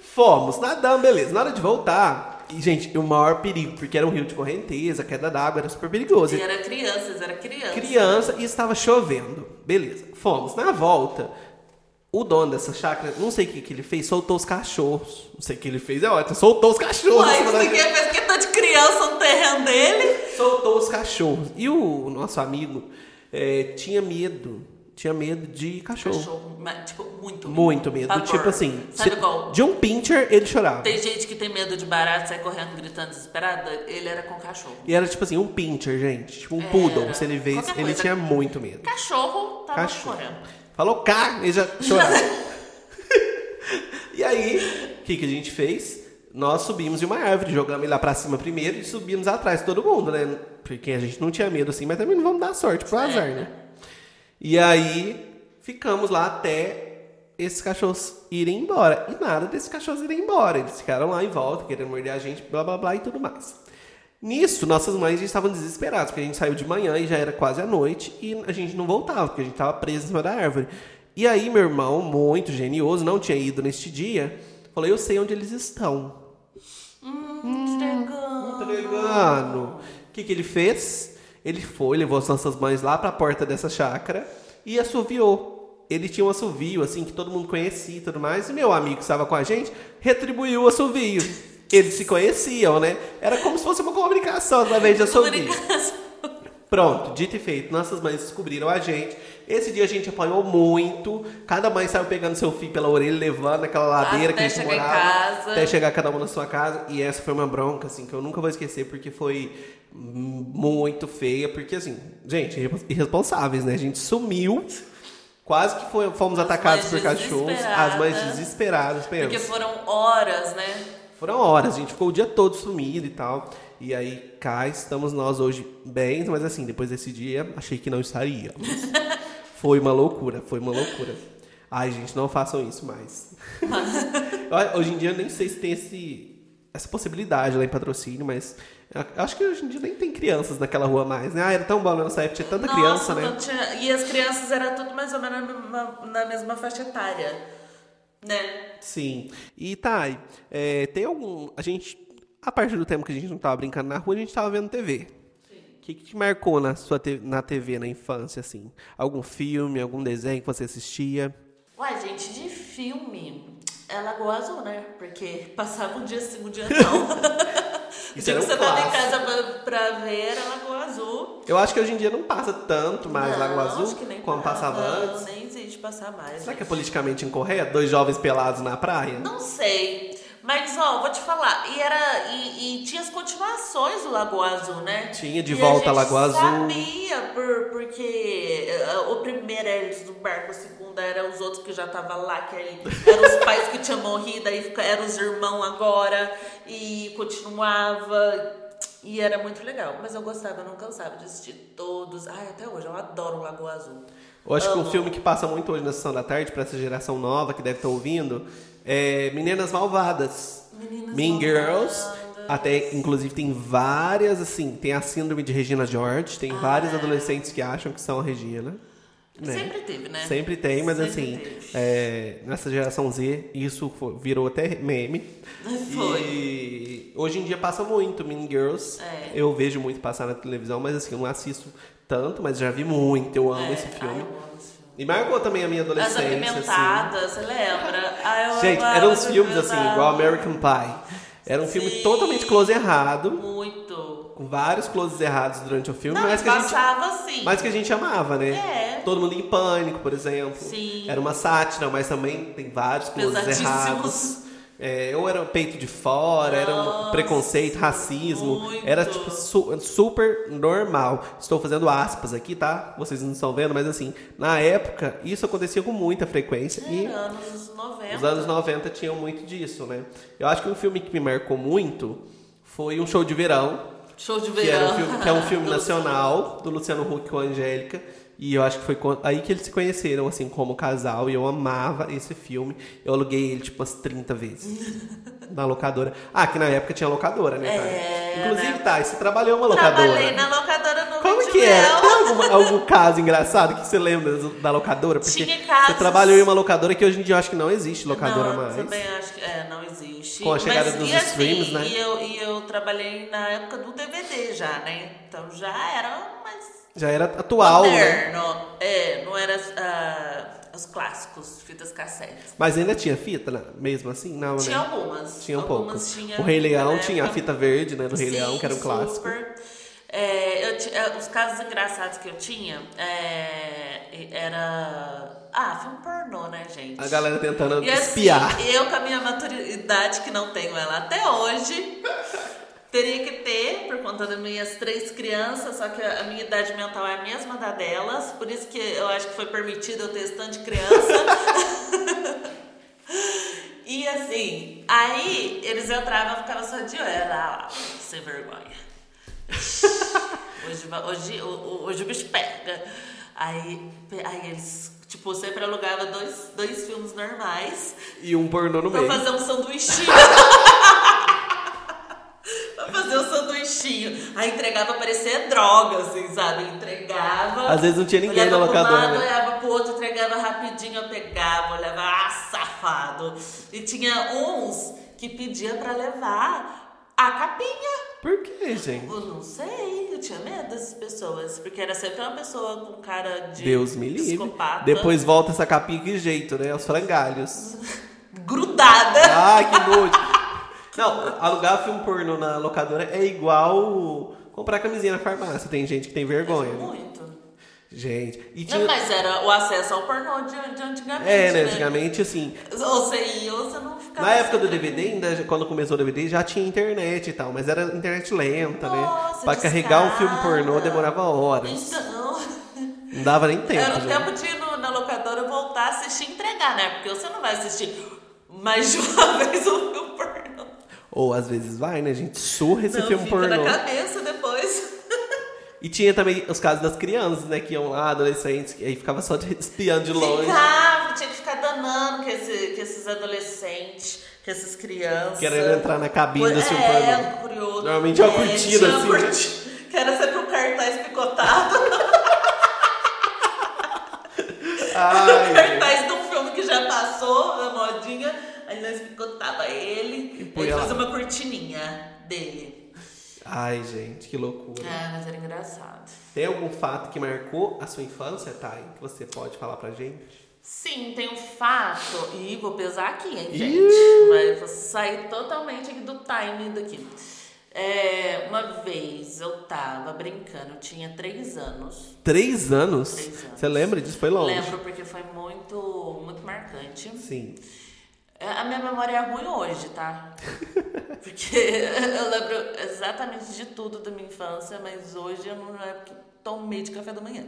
Fomos, nadamos, beleza. Na hora de voltar, e, gente, o maior perigo, porque era um rio de correnteza, queda d'água, era super perigoso. E era crianças, era criança. criança e estava chovendo. Beleza, fomos. Na volta, o dono dessa chácara, não sei o que, que ele fez, soltou os cachorros. Não sei o que ele fez, é ótimo, soltou os cachorros. Uai, Soltou- você quer fez que tá de criança no terreno dele? Soltou os cachorros. E o nosso amigo eh, tinha medo. Tinha medo de cachorro. Cachorro, mas, tipo, muito Muito medo. Pavor. Tipo assim, Sabe se- qual? de um pincher ele chorava. Tem gente que tem medo de barato, sai correndo, gritando desesperada. Ele era com cachorro. E era tipo assim, um pincher, gente. Tipo um poodle. Se ele Qualquer ele coisa. tinha muito medo. Cachorro tava Cachorro. correndo. Falou cá, ele já chorava. (laughs) e aí, o que, que a gente fez? Nós subimos de uma árvore, jogamos ele lá pra cima primeiro e subimos atrás de todo mundo, né? Porque a gente não tinha medo assim, mas também não vamos dar sorte pro azar, né? E aí, ficamos lá até esses cachorros irem embora. E nada desses cachorros irem embora. Eles ficaram lá em volta, querendo morder a gente, blá blá blá e tudo mais. Nisso, nossas mães já estavam desesperadas, porque a gente saiu de manhã e já era quase a noite e a gente não voltava, porque a gente estava preso em cima da árvore. E aí, meu irmão, muito genioso, não tinha ido neste dia, falou: Eu sei onde eles estão. Entregando. Entregando. O que, que ele fez? Ele foi, levou as nossas mães lá pra porta dessa chácara e assoviou. Ele tinha um assovio, assim, que todo mundo conhecia e tudo mais. E meu amigo que estava com a gente retribuiu o assovio. Eles se conheciam, né? Era como se fosse uma comunicação através de. Comunicação. Pronto, dito e feito. Nossas mães descobriram a gente. Esse dia a gente apanhou muito. Cada mãe saiu pegando seu filho pela orelha, levando naquela ladeira que Até a gente morava. casa. Até chegar cada uma na sua casa. E essa foi uma bronca, assim, que eu nunca vou esquecer, porque foi muito feia. Porque, assim, gente, irre- irresponsáveis, né? A gente sumiu. Quase que foi- fomos As atacados por cachorros. As mães desesperadas. desesperadas, pensa. Porque foram horas, né? Foram horas, a gente ficou o dia todo sumido e tal. E aí cá estamos nós hoje bem, mas assim, depois desse dia, achei que não estaríamos. (laughs) foi uma loucura, foi uma loucura. Ai, gente, não façam isso mais. (laughs) Hoje em dia eu nem sei se tem esse, essa possibilidade lá em patrocínio, mas eu acho que hoje em dia nem tem crianças naquela rua mais, né? Ah, era tão bom na nossa época, tinha tanta criança, Nossa, né? não tinha- E as crianças eram tudo mais ou menos na mesma, na mesma faixa etária. Né? Sim. E Thay, é, tem algum. A gente. A partir do tempo que a gente não tava brincando na rua, a gente tava vendo TV. O que, que te marcou na sua te- na TV na infância, assim? Algum filme, algum desenho que você assistia? Uai, gente, de filme, é Lagoa Azul, né? Porque passava um dia sim, um dia não. (laughs) (laughs) o Isso dia era que um você tava em casa pra, pra ver era Lagoa Azul. Eu acho que hoje em dia não passa tanto mais Não, Lagoa acho Azul que nem como passa. passava antes. Existe passar mais. Será que é gente. politicamente incorreto? Dois jovens pelados na praia? Não sei. Mas, ó, vou te falar, e era. E, e tinha as continuações do Lagoa Azul, né? Tinha De E Volta a a gente Lagoa Azul. sabia, por, porque eh, o primeiro era eles do barco, o segundo era os outros que já estavam lá, que aí eram os pais que tinham morrido, aí eram os irmãos agora, e continuava. E era muito legal. Mas eu gostava, eu não cansava de assistir todos. Ai, até hoje, eu adoro o Lagoa Azul. Eu acho que um filme que passa muito hoje na sessão da tarde, pra essa geração nova que deve estar ouvindo, é Meninas Malvadas. Meninas mean Girls. Malvadas. Até, inclusive, tem várias, assim, tem a síndrome de Regina George, tem vários adolescentes que acham que são a Regina. né? Ah. Sempre teve, né? Sempre tem, mas Sempre assim, é, nessa geração Z, isso virou até meme. (laughs) Foi. E hoje em dia passa muito Mean Girls. É. Eu vejo muito passar na televisão, mas assim, eu não assisto tanto, mas já vi muito. Eu amo É, esse ai, filme. filme. E marcou também a minha As adolescência. assim. apimentadas, você lembra? Ai, Gente, amava eram uns as filmes assim, igual American Pie. Era um filme Sim. totalmente close errado, Muito. com vários closes errados durante o filme, Não, mas que a gente assim. mas que a gente amava, né? É. Todo mundo em pânico, por exemplo. Sim. Era uma sátira, mas também tem vários closes errados. É, ou era peito de fora, era um Nossa, preconceito, racismo. muito. Era tipo su- super normal. Estou fazendo aspas aqui, tá? Vocês não estão vendo, mas assim, na época isso acontecia com muita frequência e Era anos 90. os anos 90 tinham muito disso, né? Eu acho que um filme que me marcou muito foi um show de verão, Show de que, verão. era um filme, que é um filme (laughs) nacional do Luciano Huck com a Angélica. E eu acho que foi aí que eles se conheceram, assim, como casal. E eu amava esse filme. Eu aluguei ele, tipo, umas 30 vezes. (laughs) na locadora. Ah, que na época tinha locadora, né, Thay? É, Inclusive, né? Thay, você trabalhou em uma locadora. Trabalhei na locadora no Como que é? Tem algum, algum caso engraçado que você lembra da locadora? Porque Tinha casos- você trabalhou em uma locadora que hoje em dia eu acho que não existe locadora não, mais. também acho que é, não existe. Com a chegada Mas, dos e assim, streams, né? E eu, e eu trabalhei na época do DVD já, né? Então já era mais Já era atual, né? moderno. É, não era ah, os clássicos, fitas cassetes. Mas ainda tinha fita, né? mesmo assim? Não, Tinha né? algumas. Tinha um pouco. algumas tinha o Rei Leão na tinha a fita verde, né? Do Rei Sim, Leão, que era um clássico. É, eu é, os casos engraçados que eu tinha é, era. Ah, filme pornô, né, gente? A galera tentando E assim, espiar. eu com a minha maturidade, que não tenho ela até hoje, teria que ter, por conta das minhas três crianças, só que a minha idade mental é a mesma da delas, por isso que eu acho que foi permitido eu ter esse tanto de criança. (laughs) e assim, aí eles entravam e ficavam só de olho, lá, sem vergonha. (laughs) Hoje, hoje, hoje o bicho pega. Aí, aí eles, tipo, sempre alugava dois, dois filmes normais E um pornô no pra meio. fazer um sanduichinho. (laughs) fazer um sanduichinho. Aí entregava, parecia droga, assim, sabe? Entregava. Às vezes não tinha ninguém olhava na locadora, lado, né? olhava pro outro, entregava rapidinho, eu pegava, olhava, ah, safado. E tinha uns que pedia pra levar a capinha. Por que, gente? Eu não sei, eu tinha medo dessas pessoas, porque era sempre uma pessoa com cara de Deus me livre. psicopata, Depois volta essa capinha que jeito, né? Os frangalhos. (laughs) grudada. Ai, que nojo. Não, alugar filme pornô na locadora é igual comprar camisinha na farmácia. Tem gente que tem vergonha. né? Muito. Gente. E Não, tinha... mas era o acesso ao pornô de, de antigamente. É, né? Antigamente, assim, Ou você ia ou você não ficava. Na época do DVD, ainda, quando começou o DVD, já tinha internet e tal, mas era internet lenta, né? Nossa, Pra carregar um filme pornô demorava horas. Então, Não dava nem tempo. era o tempo de ir no- na locadora voltar, assistir e entregar, né? Porque você não vai assistir mais de uma (laughs) vez um filme. Ou às vezes vai, né, gente? Surra esse não, filme fica pornô. na cabeça depois. (laughs) E tinha também os casos das crianças, né? Que iam lá, adolescentes, que aí ficava só (laughs) espiando de longe. Ficava, tinha que ficar danando com, esse, com esses adolescentes, com essas crianças. Querendo entrar na cabine do filme é, pornô. curioso. Normalmente é uma curtida, tinha uma assim, né? curti- (laughs) Que era sempre um cartaz picotado. Ai, cartaz de um filme que já passou, a modinha. Aí nós picotava ele. Aí lá. fazia uma cortininha dele. ai, gente, que loucura. É, mas era engraçado. Tem algum fato que marcou a sua infância, Thay? Que você pode falar pra gente? Sim, tem um fato. E vou pesar aqui, hein, Ih! gente? Vai vou sair totalmente aqui do time daqui. É, uma vez eu tava brincando, eu tinha três anos. Três anos? Três anos. Você lembra disso? Foi longe. Lembro porque foi muito, muito marcante. Sim. É, A minha memória é ruim hoje, tá? (laughs) Porque eu lembro exatamente de tudo da minha infância, mas hoje eu não lembro que tomei de café da manhã.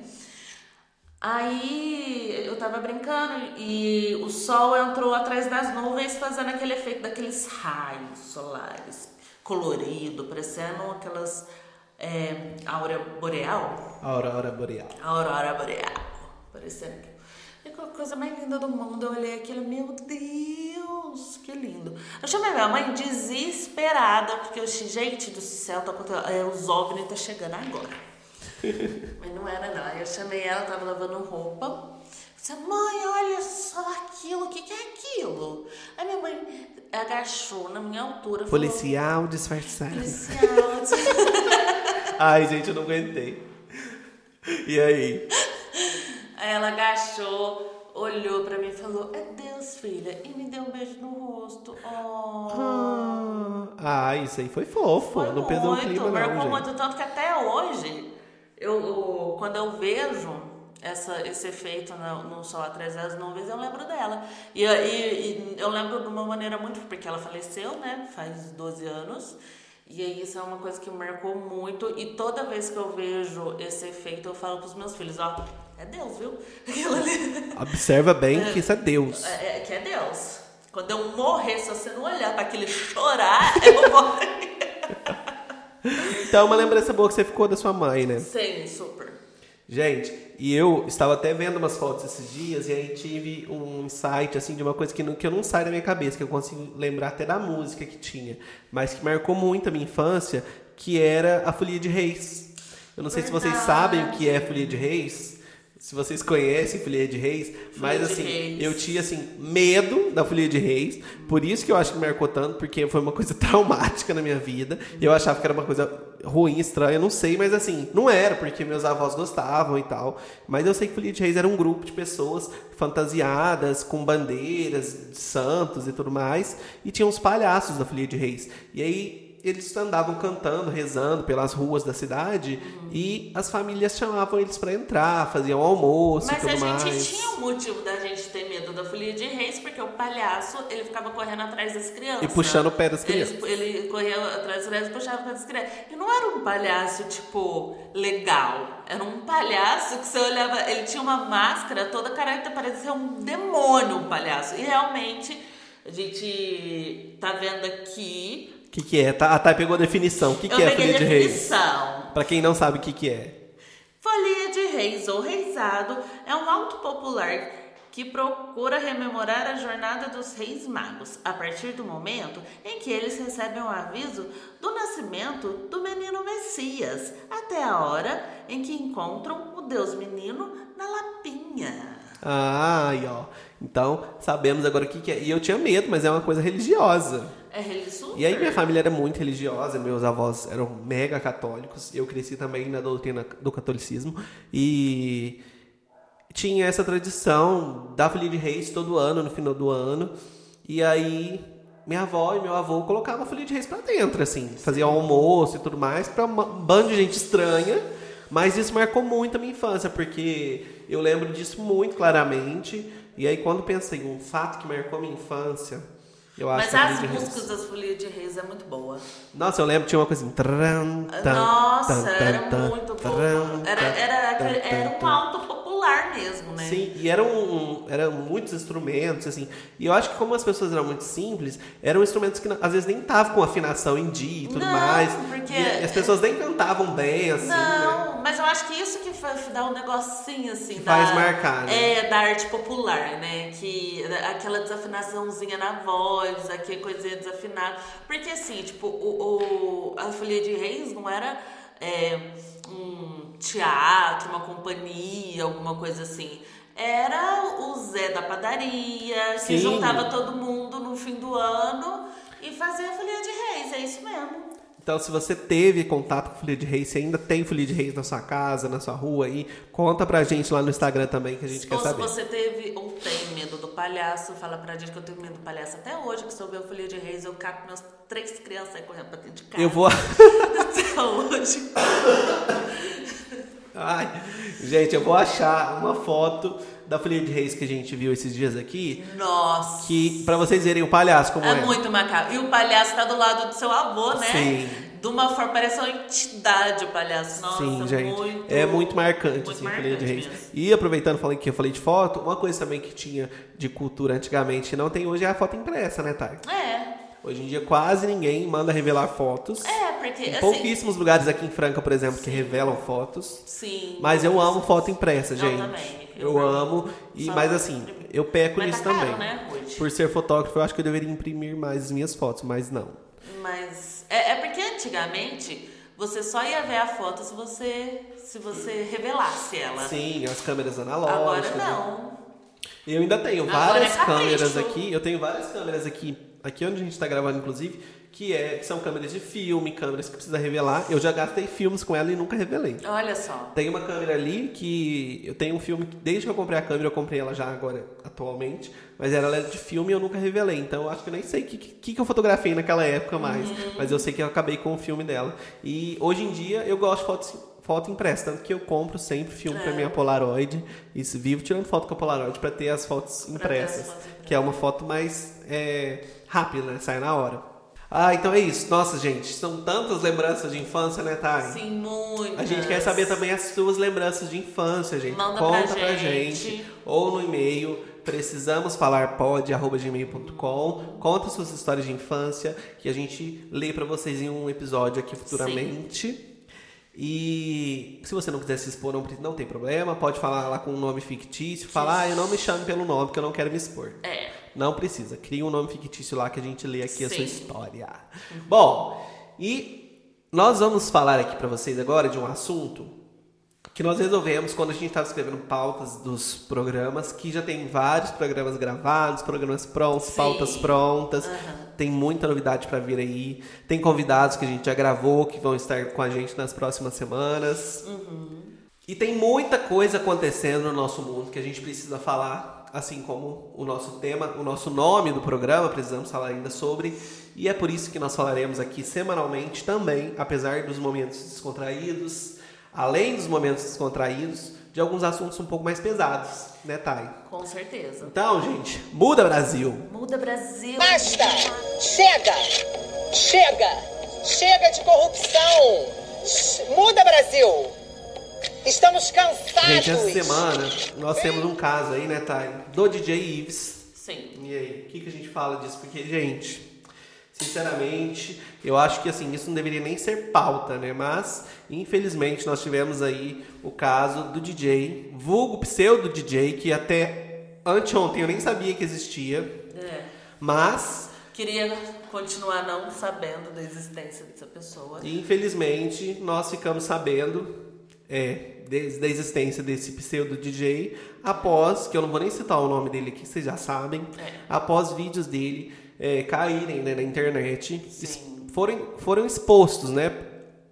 Aí eu tava brincando e o sol entrou atrás das nuvens fazendo aquele efeito daqueles raios solares colorido, parecendo aquelas é, aura boreal. Aurora Boreal. Aurora boreal. Parecendo. E a coisa mais linda do mundo. Eu olhei aquilo, meu Deus, que lindo. Eu chamei minha mãe desesperada, porque eu disse, gente do céu, tá, é, os OVNI tá chegando agora. (laughs) Mas não era não. Eu chamei ela, tava lavando roupa. Disse, mãe, olha só aquilo, o que, que é aquilo? Aí minha mãe agachou na minha altura. falou, Policial disfarçado. Policial. (laughs) Ai, gente, eu não aguentei. E aí? Aí ela agachou, olhou pra mim e falou: É Deus, filha. E me deu um beijo no rosto. Oh. Ah, isso aí foi fofo. Foi não pesou o muito, clima, marcou gente. muito. Tanto que até hoje, eu, eu- quando eu vejo essa, esse efeito no, no sol atrás das nuvens, eu lembro dela. E, e- e eu lembro de uma maneira muito. Porque ela faleceu, né? Faz 12 anos. E aí isso é uma coisa que marcou muito. E toda vez que eu vejo esse efeito, eu falo pros meus filhos: Ó, é Deus, viu? (laughs) Aquilo ali. Observa bem que isso é Deus. É, é que é Deus. Quando eu morrer, se você não olhar pra aquele chorar, (laughs) eu vou morrer. Então, uma lembrança boa que você ficou da sua mãe, né? Sim, super. Gente, e eu estava até vendo umas fotos esses dias e aí tive um insight, assim, de uma coisa que, não, que eu não sai da minha cabeça, que eu consigo lembrar até da música que tinha, mas que marcou muito a minha infância, que era a Folia de Reis. Eu não sei se vocês Verdade. sabem o que é Folia de Reis, se vocês conhecem Folia de Reis, mas de assim, Reis. eu tinha assim medo da Folia de Reis, por isso que eu acho que marcou tanto, porque foi uma coisa (laughs) traumática na minha vida. Eu achava que era uma coisa ruim, estranha, não sei, mas assim, não era, porque meus avós gostavam e tal. Mas eu sei que Folia de Reis era um grupo de pessoas fantasiadas, com bandeiras de santos e tudo mais, e tinha uns palhaços da Folia de Reis. E aí eles andavam cantando, rezando pelas ruas da cidade e as famílias chamavam eles pra entrar, faziam almoço Mas e a tudo gente mais. tinha um motivo da gente ter medo da folia de reis, porque o palhaço, ele ficava correndo atrás das crianças. E puxando o pé das crianças. Ele, ele corria atrás das crianças e puxava o pé das crianças. E não era um palhaço, tipo, legal. Era um palhaço que você olhava, ele tinha uma máscara toda careta, parecia um demônio, o palhaço. E realmente, a gente tá vendo aqui... O que, que é? Tá, a Thay pegou a definição. O que, que é folia de a reis? definição. Pra quem não sabe o que, que é. Folia de Reis ou Reisado é um alto popular que procura rememorar a jornada dos Reis Magos a partir do momento em que eles recebem o aviso do nascimento do menino Messias, até a hora em que encontram o Deus Menino na Lapinha. Ah, aí, ó. Então, sabemos agora o que, que é. E eu tinha medo, mas é uma coisa religiosa. É religioso? E aí minha família era muito religiosa, meus avós eram mega católicos, eu cresci também na doutrina do catolicismo e tinha essa tradição da folia de reis todo ano, no final do ano, e aí minha avó e meu avô colocavam a folia de reis pra dentro, assim, faziam almoço e tudo mais, pra um bando de gente estranha, mas isso marcou muito a minha infância, porque eu lembro disso muito claramente, e aí quando pensei em um fato que marcou a minha infância, eu Mas a as folia músicas das Folias de Reis é muito boa. Nossa, eu lembro que tinha uma coisa assim. Nossa, era muito boa. Era, era, era um alto popular mesmo, né? Sim, e eram, um, eram muitos instrumentos, assim. E eu acho que como as pessoas eram muito simples, eram instrumentos que às vezes nem estavam com afinação em dia e tudo Não, mais. porque- E as pessoas nem cantavam bem, assim, né? Mas eu acho que isso que dá um negocinho assim. Que da, faz marcar, né? É, da arte popular, né? Que aquela desafinaçãozinha na voz, aquela coisinha desafinada. Porque assim, tipo, o, o- a Folia de Reis não era é, um teatro, uma companhia, alguma coisa assim. Era o Zé da padaria, que Sim. juntava todo mundo no fim do ano e fazia a Folia de Reis, é isso mesmo. Então, se você teve contato com folia de reis, se ainda tem folia de reis na sua casa, na sua rua aí, conta pra gente lá no Instagram também que a gente Ou quer se saber. você teve ou tem medo do palhaço, fala pra gente que eu tenho medo do palhaço até hoje, que se eu ver o Folia de Reis, eu capo meus três crianças aí correndo pra dentro de casa. Eu vou. (laughs) Até hoje. (laughs) Ai, gente, eu vou achar uma foto da folia de reis que a gente viu esses dias aqui, Nossa. que para vocês verem o palhaço como é. É muito macabro. E o palhaço tá do lado do seu avô, né? Sim. De uma forma, parece uma entidade o palhaço. Nossa, Sim, gente. muito. é muito marcante, muito assim, a folia de marcante reis. mesmo. E aproveitando falei que eu falei de foto, uma coisa também que tinha de cultura antigamente e não tem hoje é a foto impressa, né, Thay? É. Hoje em dia quase ninguém manda revelar fotos. É, porque Tem assim. pouquíssimos lugares aqui em Franca, por exemplo, que revelam fotos. Sim. Mas eu amo foto impressa, Eu gente. também. Eu amo. E, Só mas assim, eu peco Mas nisso tá caro, também. né, Ruth? Por ser fotógrafo, eu acho que eu deveria imprimir mais as minhas fotos, mas não. Mas é, é porque antigamente você só ia ver a foto se você se você revelasse ela. Sim, as câmeras Agora analógicas. né? não. Eu ainda tenho Agora várias é câmeras aqui. Eu tenho várias câmeras aqui, aqui onde a gente está gravando, inclusive, que, é, que são câmeras de filme, câmeras que precisa revelar. Eu já gastei filmes com ela e nunca revelei. Olha só. Tem uma câmera ali que eu tenho um filme que desde que eu comprei a câmera, eu comprei ela já agora atualmente, mas ela é de filme e eu nunca revelei. Então eu acho que eu nem sei o que, que, que eu fotografei naquela época mais, mas eu sei que eu acabei com o filme dela. E hoje em dia eu gosto de foto, foto impressa, tanto que eu compro sempre filme É. pra minha Polaroid e vivo tirando foto com a Polaroid pra ter as fotos ter as impressas, fotos impressas. que é uma foto mais é, rápida, né? Sai na hora. Ah, então é isso. Nossa, gente, são tantas lembranças de infância, né, Thay? Sim, muito. A gente quer saber também as suas lembranças de infância, gente. Manda Conta pra pra gente. gente. Ou no e-mail precisamos falar pod@gmail.com. Conta suas histórias de infância que a gente lê pra vocês em um episódio aqui futuramente. E se você não quiser se expor, não, não tem problema. Pode falar lá com um nome fictício. Falar, ah, eu não me chame pelo nome, porque eu não quero me expor. É. Não precisa. Cria um nome fictício lá que a gente lê aqui a sua Sim. história. Bom, e nós vamos falar aqui pra vocês agora de um assunto que nós resolvemos quando a gente estava escrevendo pautas dos programas, que já tem vários programas gravados, programas prontos, Sim. pautas prontas. Aham. Tem muita novidade pra vir aí. Tem convidados que a gente já gravou que vão estar com a gente nas próximas semanas. E tem muita coisa acontecendo no nosso mundo que a gente precisa falar, assim como o nosso tema, o nosso nome do programa, precisamos falar ainda sobre. E é por isso que nós falaremos aqui semanalmente também, apesar dos momentos descontraídos, além dos momentos descontraídos, de alguns assuntos um pouco mais pesados, né, Thay? Com certeza. Então, gente, muda Brasil! Muda Brasil. Basta! Chega! Chega! Chega de corrupção! Muda, Brasil! Estamos cansados! Gente, essa semana nós temos um caso aí, né, Thay? Do DJ Ives. Sim. E aí, o que, que a gente fala disso? Porque, gente, sinceramente, eu acho que assim, isso não deveria nem ser pauta, né? Mas, infelizmente, nós tivemos aí o caso do DJ, vulgo pseudo DJ, que até anteontem eu nem sabia que existia, É. mas, Queria continuar não sabendo da existência dessa pessoa. infelizmente, nós ficamos sabendo é, da existência desse pseudo DJ após, que eu não vou nem citar o nome dele aqui, vocês já sabem, É. após vídeos dele é, caírem né, na internet, Sim. foram, foram expostos, né,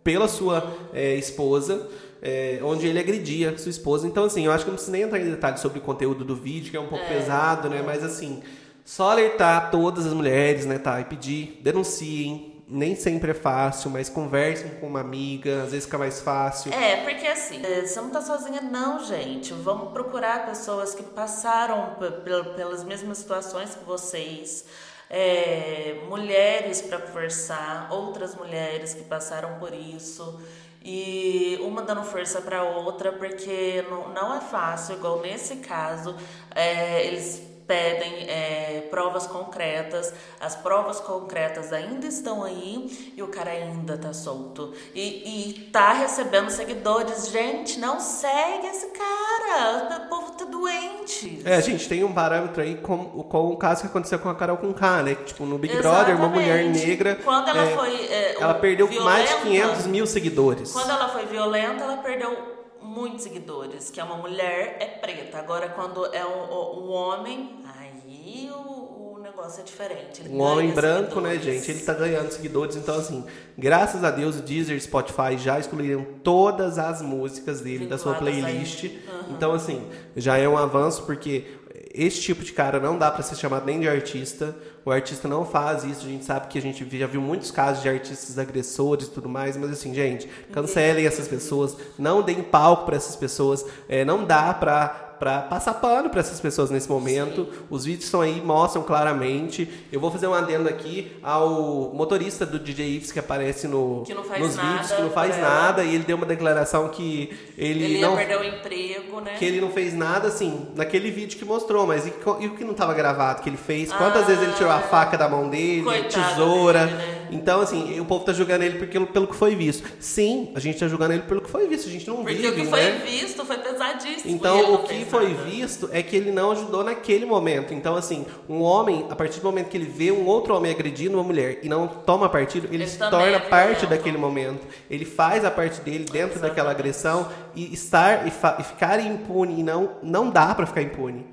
pela sua é, esposa, é, onde ele agredia sua esposa. Então, assim, eu acho que não preciso nem entrar em detalhes sobre o conteúdo do vídeo, que é um pouco pesado, né, mas assim, só alertar todas as mulheres, né, tá, e pedir, denunciem. Nem sempre é fácil, mas conversem com uma amiga, às vezes fica mais fácil. É, porque assim, é, você não tá sozinha não, gente. Vamos procurar pessoas que passaram pe- pel- pelas mesmas situações que vocês. É, mulheres para conversar, outras mulheres que passaram por isso. E uma dando força para outra, porque não, não é fácil, igual nesse caso, é, eles pedem é, provas concretas, as provas concretas ainda estão aí e o cara ainda tá solto. E, e tá recebendo seguidores. Gente, não segue esse cara, o povo tá doente. É, gente tem um parâmetro aí com, com o caso que aconteceu com a Carol Conká, né? Tipo, no Big Brother, uma mulher Exatamente. negra. Quando ela é, foi. é, Ela perdeu mais de violenta, 500 mil seguidores. Quando ela foi violenta, ela perdeu muitos seguidores, que é uma mulher é preta. Agora, quando é um, um homem, aí o, o negócio é diferente. ele Um homem branco, né, seguidores. gente? Ele tá ganhando seguidores, então assim, graças a Deus o Deezer e Spotify já excluíram todas as músicas dele da sua Vinculadas playlist. Aham. Então assim, já é um avanço porque esse tipo de cara não dá pra ser chamado nem de artista. O artista não faz isso, a gente sabe que a gente já viu muitos casos de artistas agressores e tudo mais, mas assim, gente, cancelem essas pessoas, não deem palco pra essas pessoas, é, não dá pra para passar pano para essas pessoas nesse momento. Os vídeos estão aí, mostram claramente. Eu vou fazer um adendo aqui ao motorista do DJ Ives que aparece no, Que nos nada vídeos, que não faz ela. nada, e ele deu uma declaração que ele, Ele não perder o emprego, né? que ele não fez nada assim naquele vídeo que mostrou, mas e, e o que não estava gravado que ele fez? Quantas Ah. vezes ele tirou a faca da mão dele, tesoura? dele, né? Então assim, o povo tá julgando ele porque, pelo que foi visto. Sim, a gente tá julgando ele pelo que foi visto, a gente não Porque vive, o que né? foi visto foi pesadíssimo. Então, o que foi nada. visto é que ele não ajudou naquele momento. Então, assim, um homem, a partir do momento que ele vê um outro homem agredindo uma mulher e não toma partido, ele, Ele se torna é parte daquele momento. Ele faz a parte dele dentro daquela agressão e estar e, e ficar impune. E não, não dá pra ficar impune.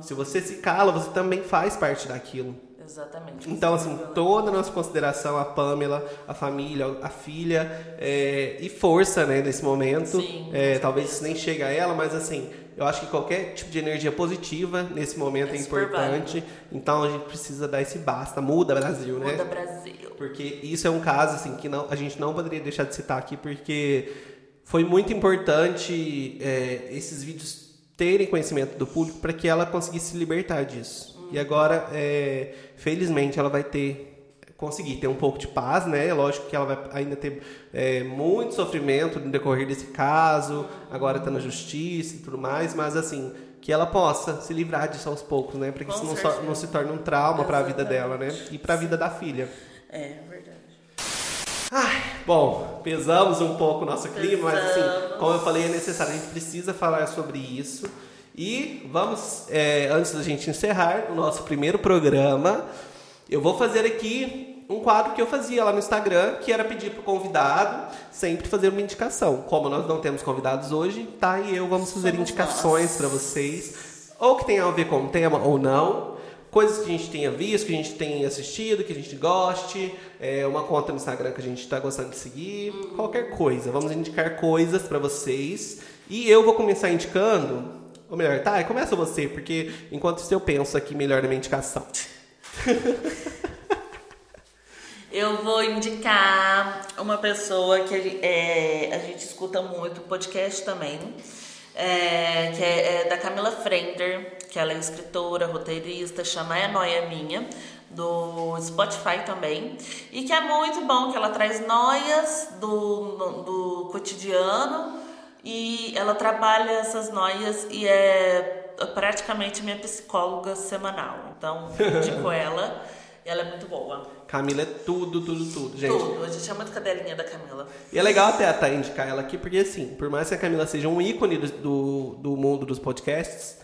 Se você se cala, você também faz parte daquilo. Exatamente. Então, assim, toda a nossa consideração a Pamela, a família, a filha, é, e força, né, nesse momento. Sim, É, talvez nem chegue a ela, mas assim, eu acho que qualquer tipo de energia positiva nesse momento é, É importante. Então a gente precisa dar esse basta. Muda, Brasil, né? Muda Brasil. Porque isso é um caso assim que não, a gente não poderia deixar de citar aqui, porque foi muito importante é, esses vídeos terem conhecimento do público para que ela conseguisse se libertar disso. E agora, é, felizmente, ela vai ter conseguir ter um pouco de paz, né? Lógico que ela vai ainda ter é, muito sofrimento no decorrer desse caso, agora está na justiça e tudo mais, mas assim que ela possa se livrar disso aos poucos, né? Para que isso não, não se torne um trauma para a vida dela, né? E para a vida da filha. É verdade. Ai, bom, pesamos um pouco o nosso clima, mas assim, Pesamos. como eu falei, é necessário, a gente precisa falar sobre isso. E vamos, é, antes da gente encerrar o nosso primeiro programa, eu vou fazer aqui um quadro que eu fazia lá no Instagram, que era pedir pro convidado sempre fazer uma indicação. Como nós não temos convidados hoje, tá? E eu vamos fazer Somos indicações para vocês, ou que tenham a ver com o tema ou não. Coisas que a gente tenha visto, que a gente tenha assistido, que a gente goste, é, uma conta no Instagram que a gente está gostando de seguir, qualquer coisa. Vamos indicar coisas para vocês. E eu vou começar indicando, ou melhor, tá, começa você, porque enquanto isso eu penso aqui melhor na minha indicação. (laughs) Eu vou indicar uma pessoa que é, a gente escuta muito, podcast também, é, que é, é da Camila Frender, que ela é escritora, roteirista, chama É Noia Minha, do Spotify também, e que é muito bom, que ela traz noias do, do cotidiano e ela trabalha essas noias e é praticamente minha psicóloga semanal. Então, indico (laughs) ela. E ela é muito boa. Camila é tudo, tudo, tudo, gente. Tudo. A gente é muito cadelinha da Camila. E é legal até, até indicar ela aqui, porque assim, por mais que a Camila seja um ícone do, do mundo dos podcasts,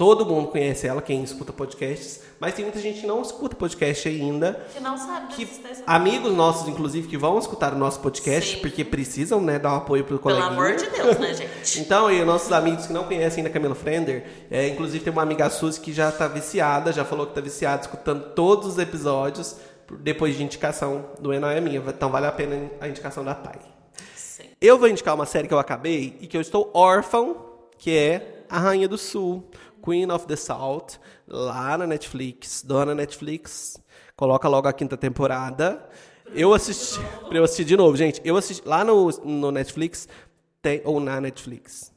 todo mundo conhece ela, quem escuta podcasts, mas tem muita gente que não escuta podcast ainda. Que não sabe Que amigos nossos, inclusive, que vão escutar o nosso podcast, Sim. porque precisam, né, dar um apoio pro Pelo coleguinha. amor de Deus, né, (laughs) gente? Então, e nossos amigos que não conhecem ainda Camila Frender, é, inclusive tem uma amiga a Suzy que já tá viciada, já falou que tá viciada, escutando todos os episódios, depois de indicação do Enoia é Minha. Então vale a pena a indicação da Thay. Sim. Eu vou indicar uma série que eu acabei e que eu estou órfão, que é A Rainha do Sul, Queen of the South, lá na Netflix. Dona Netflix, coloca logo a quinta temporada. Eu assisti, pra eu assistir de novo, gente. Eu assisti lá no, no Netflix, tem, ou na Netflix,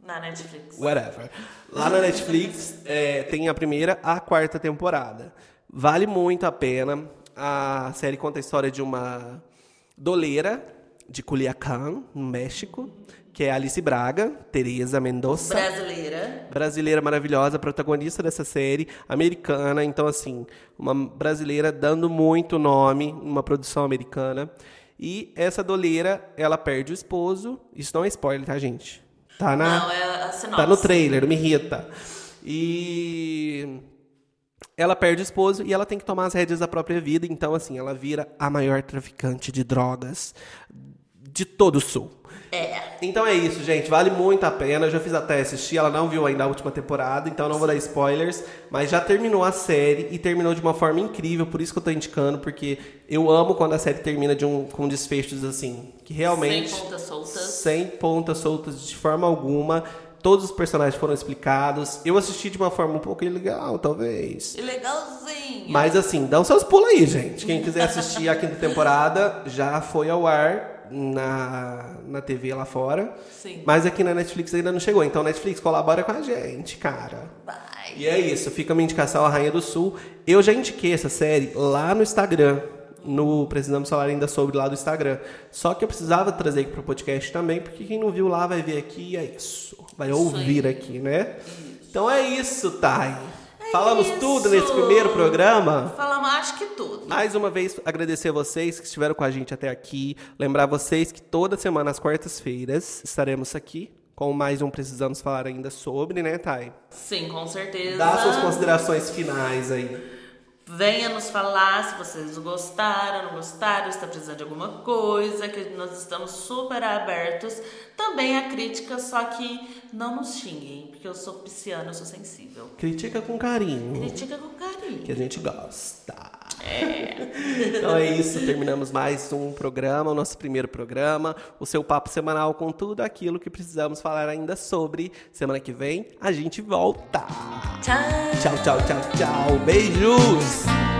Na Netflix. whatever. Lá na Netflix é, tem a primeira a quarta temporada. Vale muito a pena. A série conta a história de uma doleira de Culiacán, no México, que é Alice Braga, Teresa Mendoza. Brasileira. Brasileira maravilhosa, protagonista dessa série, americana, então assim, uma brasileira dando muito nome, uma produção americana. E essa doleira, ela perde o esposo. Isso não é spoiler, tá, gente? Tá na Não, é a sinopse. Tá no trailer, me irrita. E ela perde o esposo e ela tem que tomar as rédeas da própria vida. Então, assim, ela vira a maior traficante de drogas de todo o sul. Então é isso, gente. Vale muito a pena. Eu já fiz até assistir. Ela não viu ainda a última temporada, então não vou dar spoilers. Mas já terminou a série e terminou de uma forma incrível. Por isso que eu tô indicando, porque eu amo quando a série termina de um, com desfechos assim. Que realmente. Sem pontas soltas. Sem pontas soltas de forma alguma. Todos os personagens foram explicados. Eu assisti de uma forma um pouco ilegal, talvez. E legalzinho. Mas assim, dão seus pulos aí, gente. Quem quiser assistir a quinta (laughs) temporada já foi ao ar na, na TV lá fora. Sim. Mas aqui na Netflix ainda não chegou. Então, Netflix, colabora com a gente, cara. Vai. E é isso, fica a minha indicação, A Rainha do Sul. Eu já indiquei essa série lá no Instagram. No Precisamos Falar Ainda Sobre lá do Instagram. Só que eu precisava trazer aqui pro podcast também, porque quem não viu lá vai ver aqui e é isso. Vai ouvir aqui, né? Então é isso, Thay. Falamos isso. tudo nesse primeiro programa. Falamos, acho que tudo. Mais uma vez, agradecer a vocês que estiveram com a gente até aqui. Lembrar vocês que toda semana, às quartas-feiras, estaremos aqui com mais um Precisamos Falar Ainda Sobre, né, Thay? Sim, com certeza. Dá suas considerações finais aí. Venha nos falar se vocês gostaram, não gostaram, está precisando de alguma coisa, que nós estamos super abertos. Também a crítica, só que não nos xinguem, porque eu sou pisciana, eu sou sensível. Critica com carinho, Critica com carinho. que a gente gosta. Então é isso, terminamos mais um programa, o nosso primeiro programa, o seu papo semanal com tudo aquilo que precisamos falar ainda sobre. Semana que vem a gente volta. Tchau! Tchau, tchau, tchau, tchau. Beijos!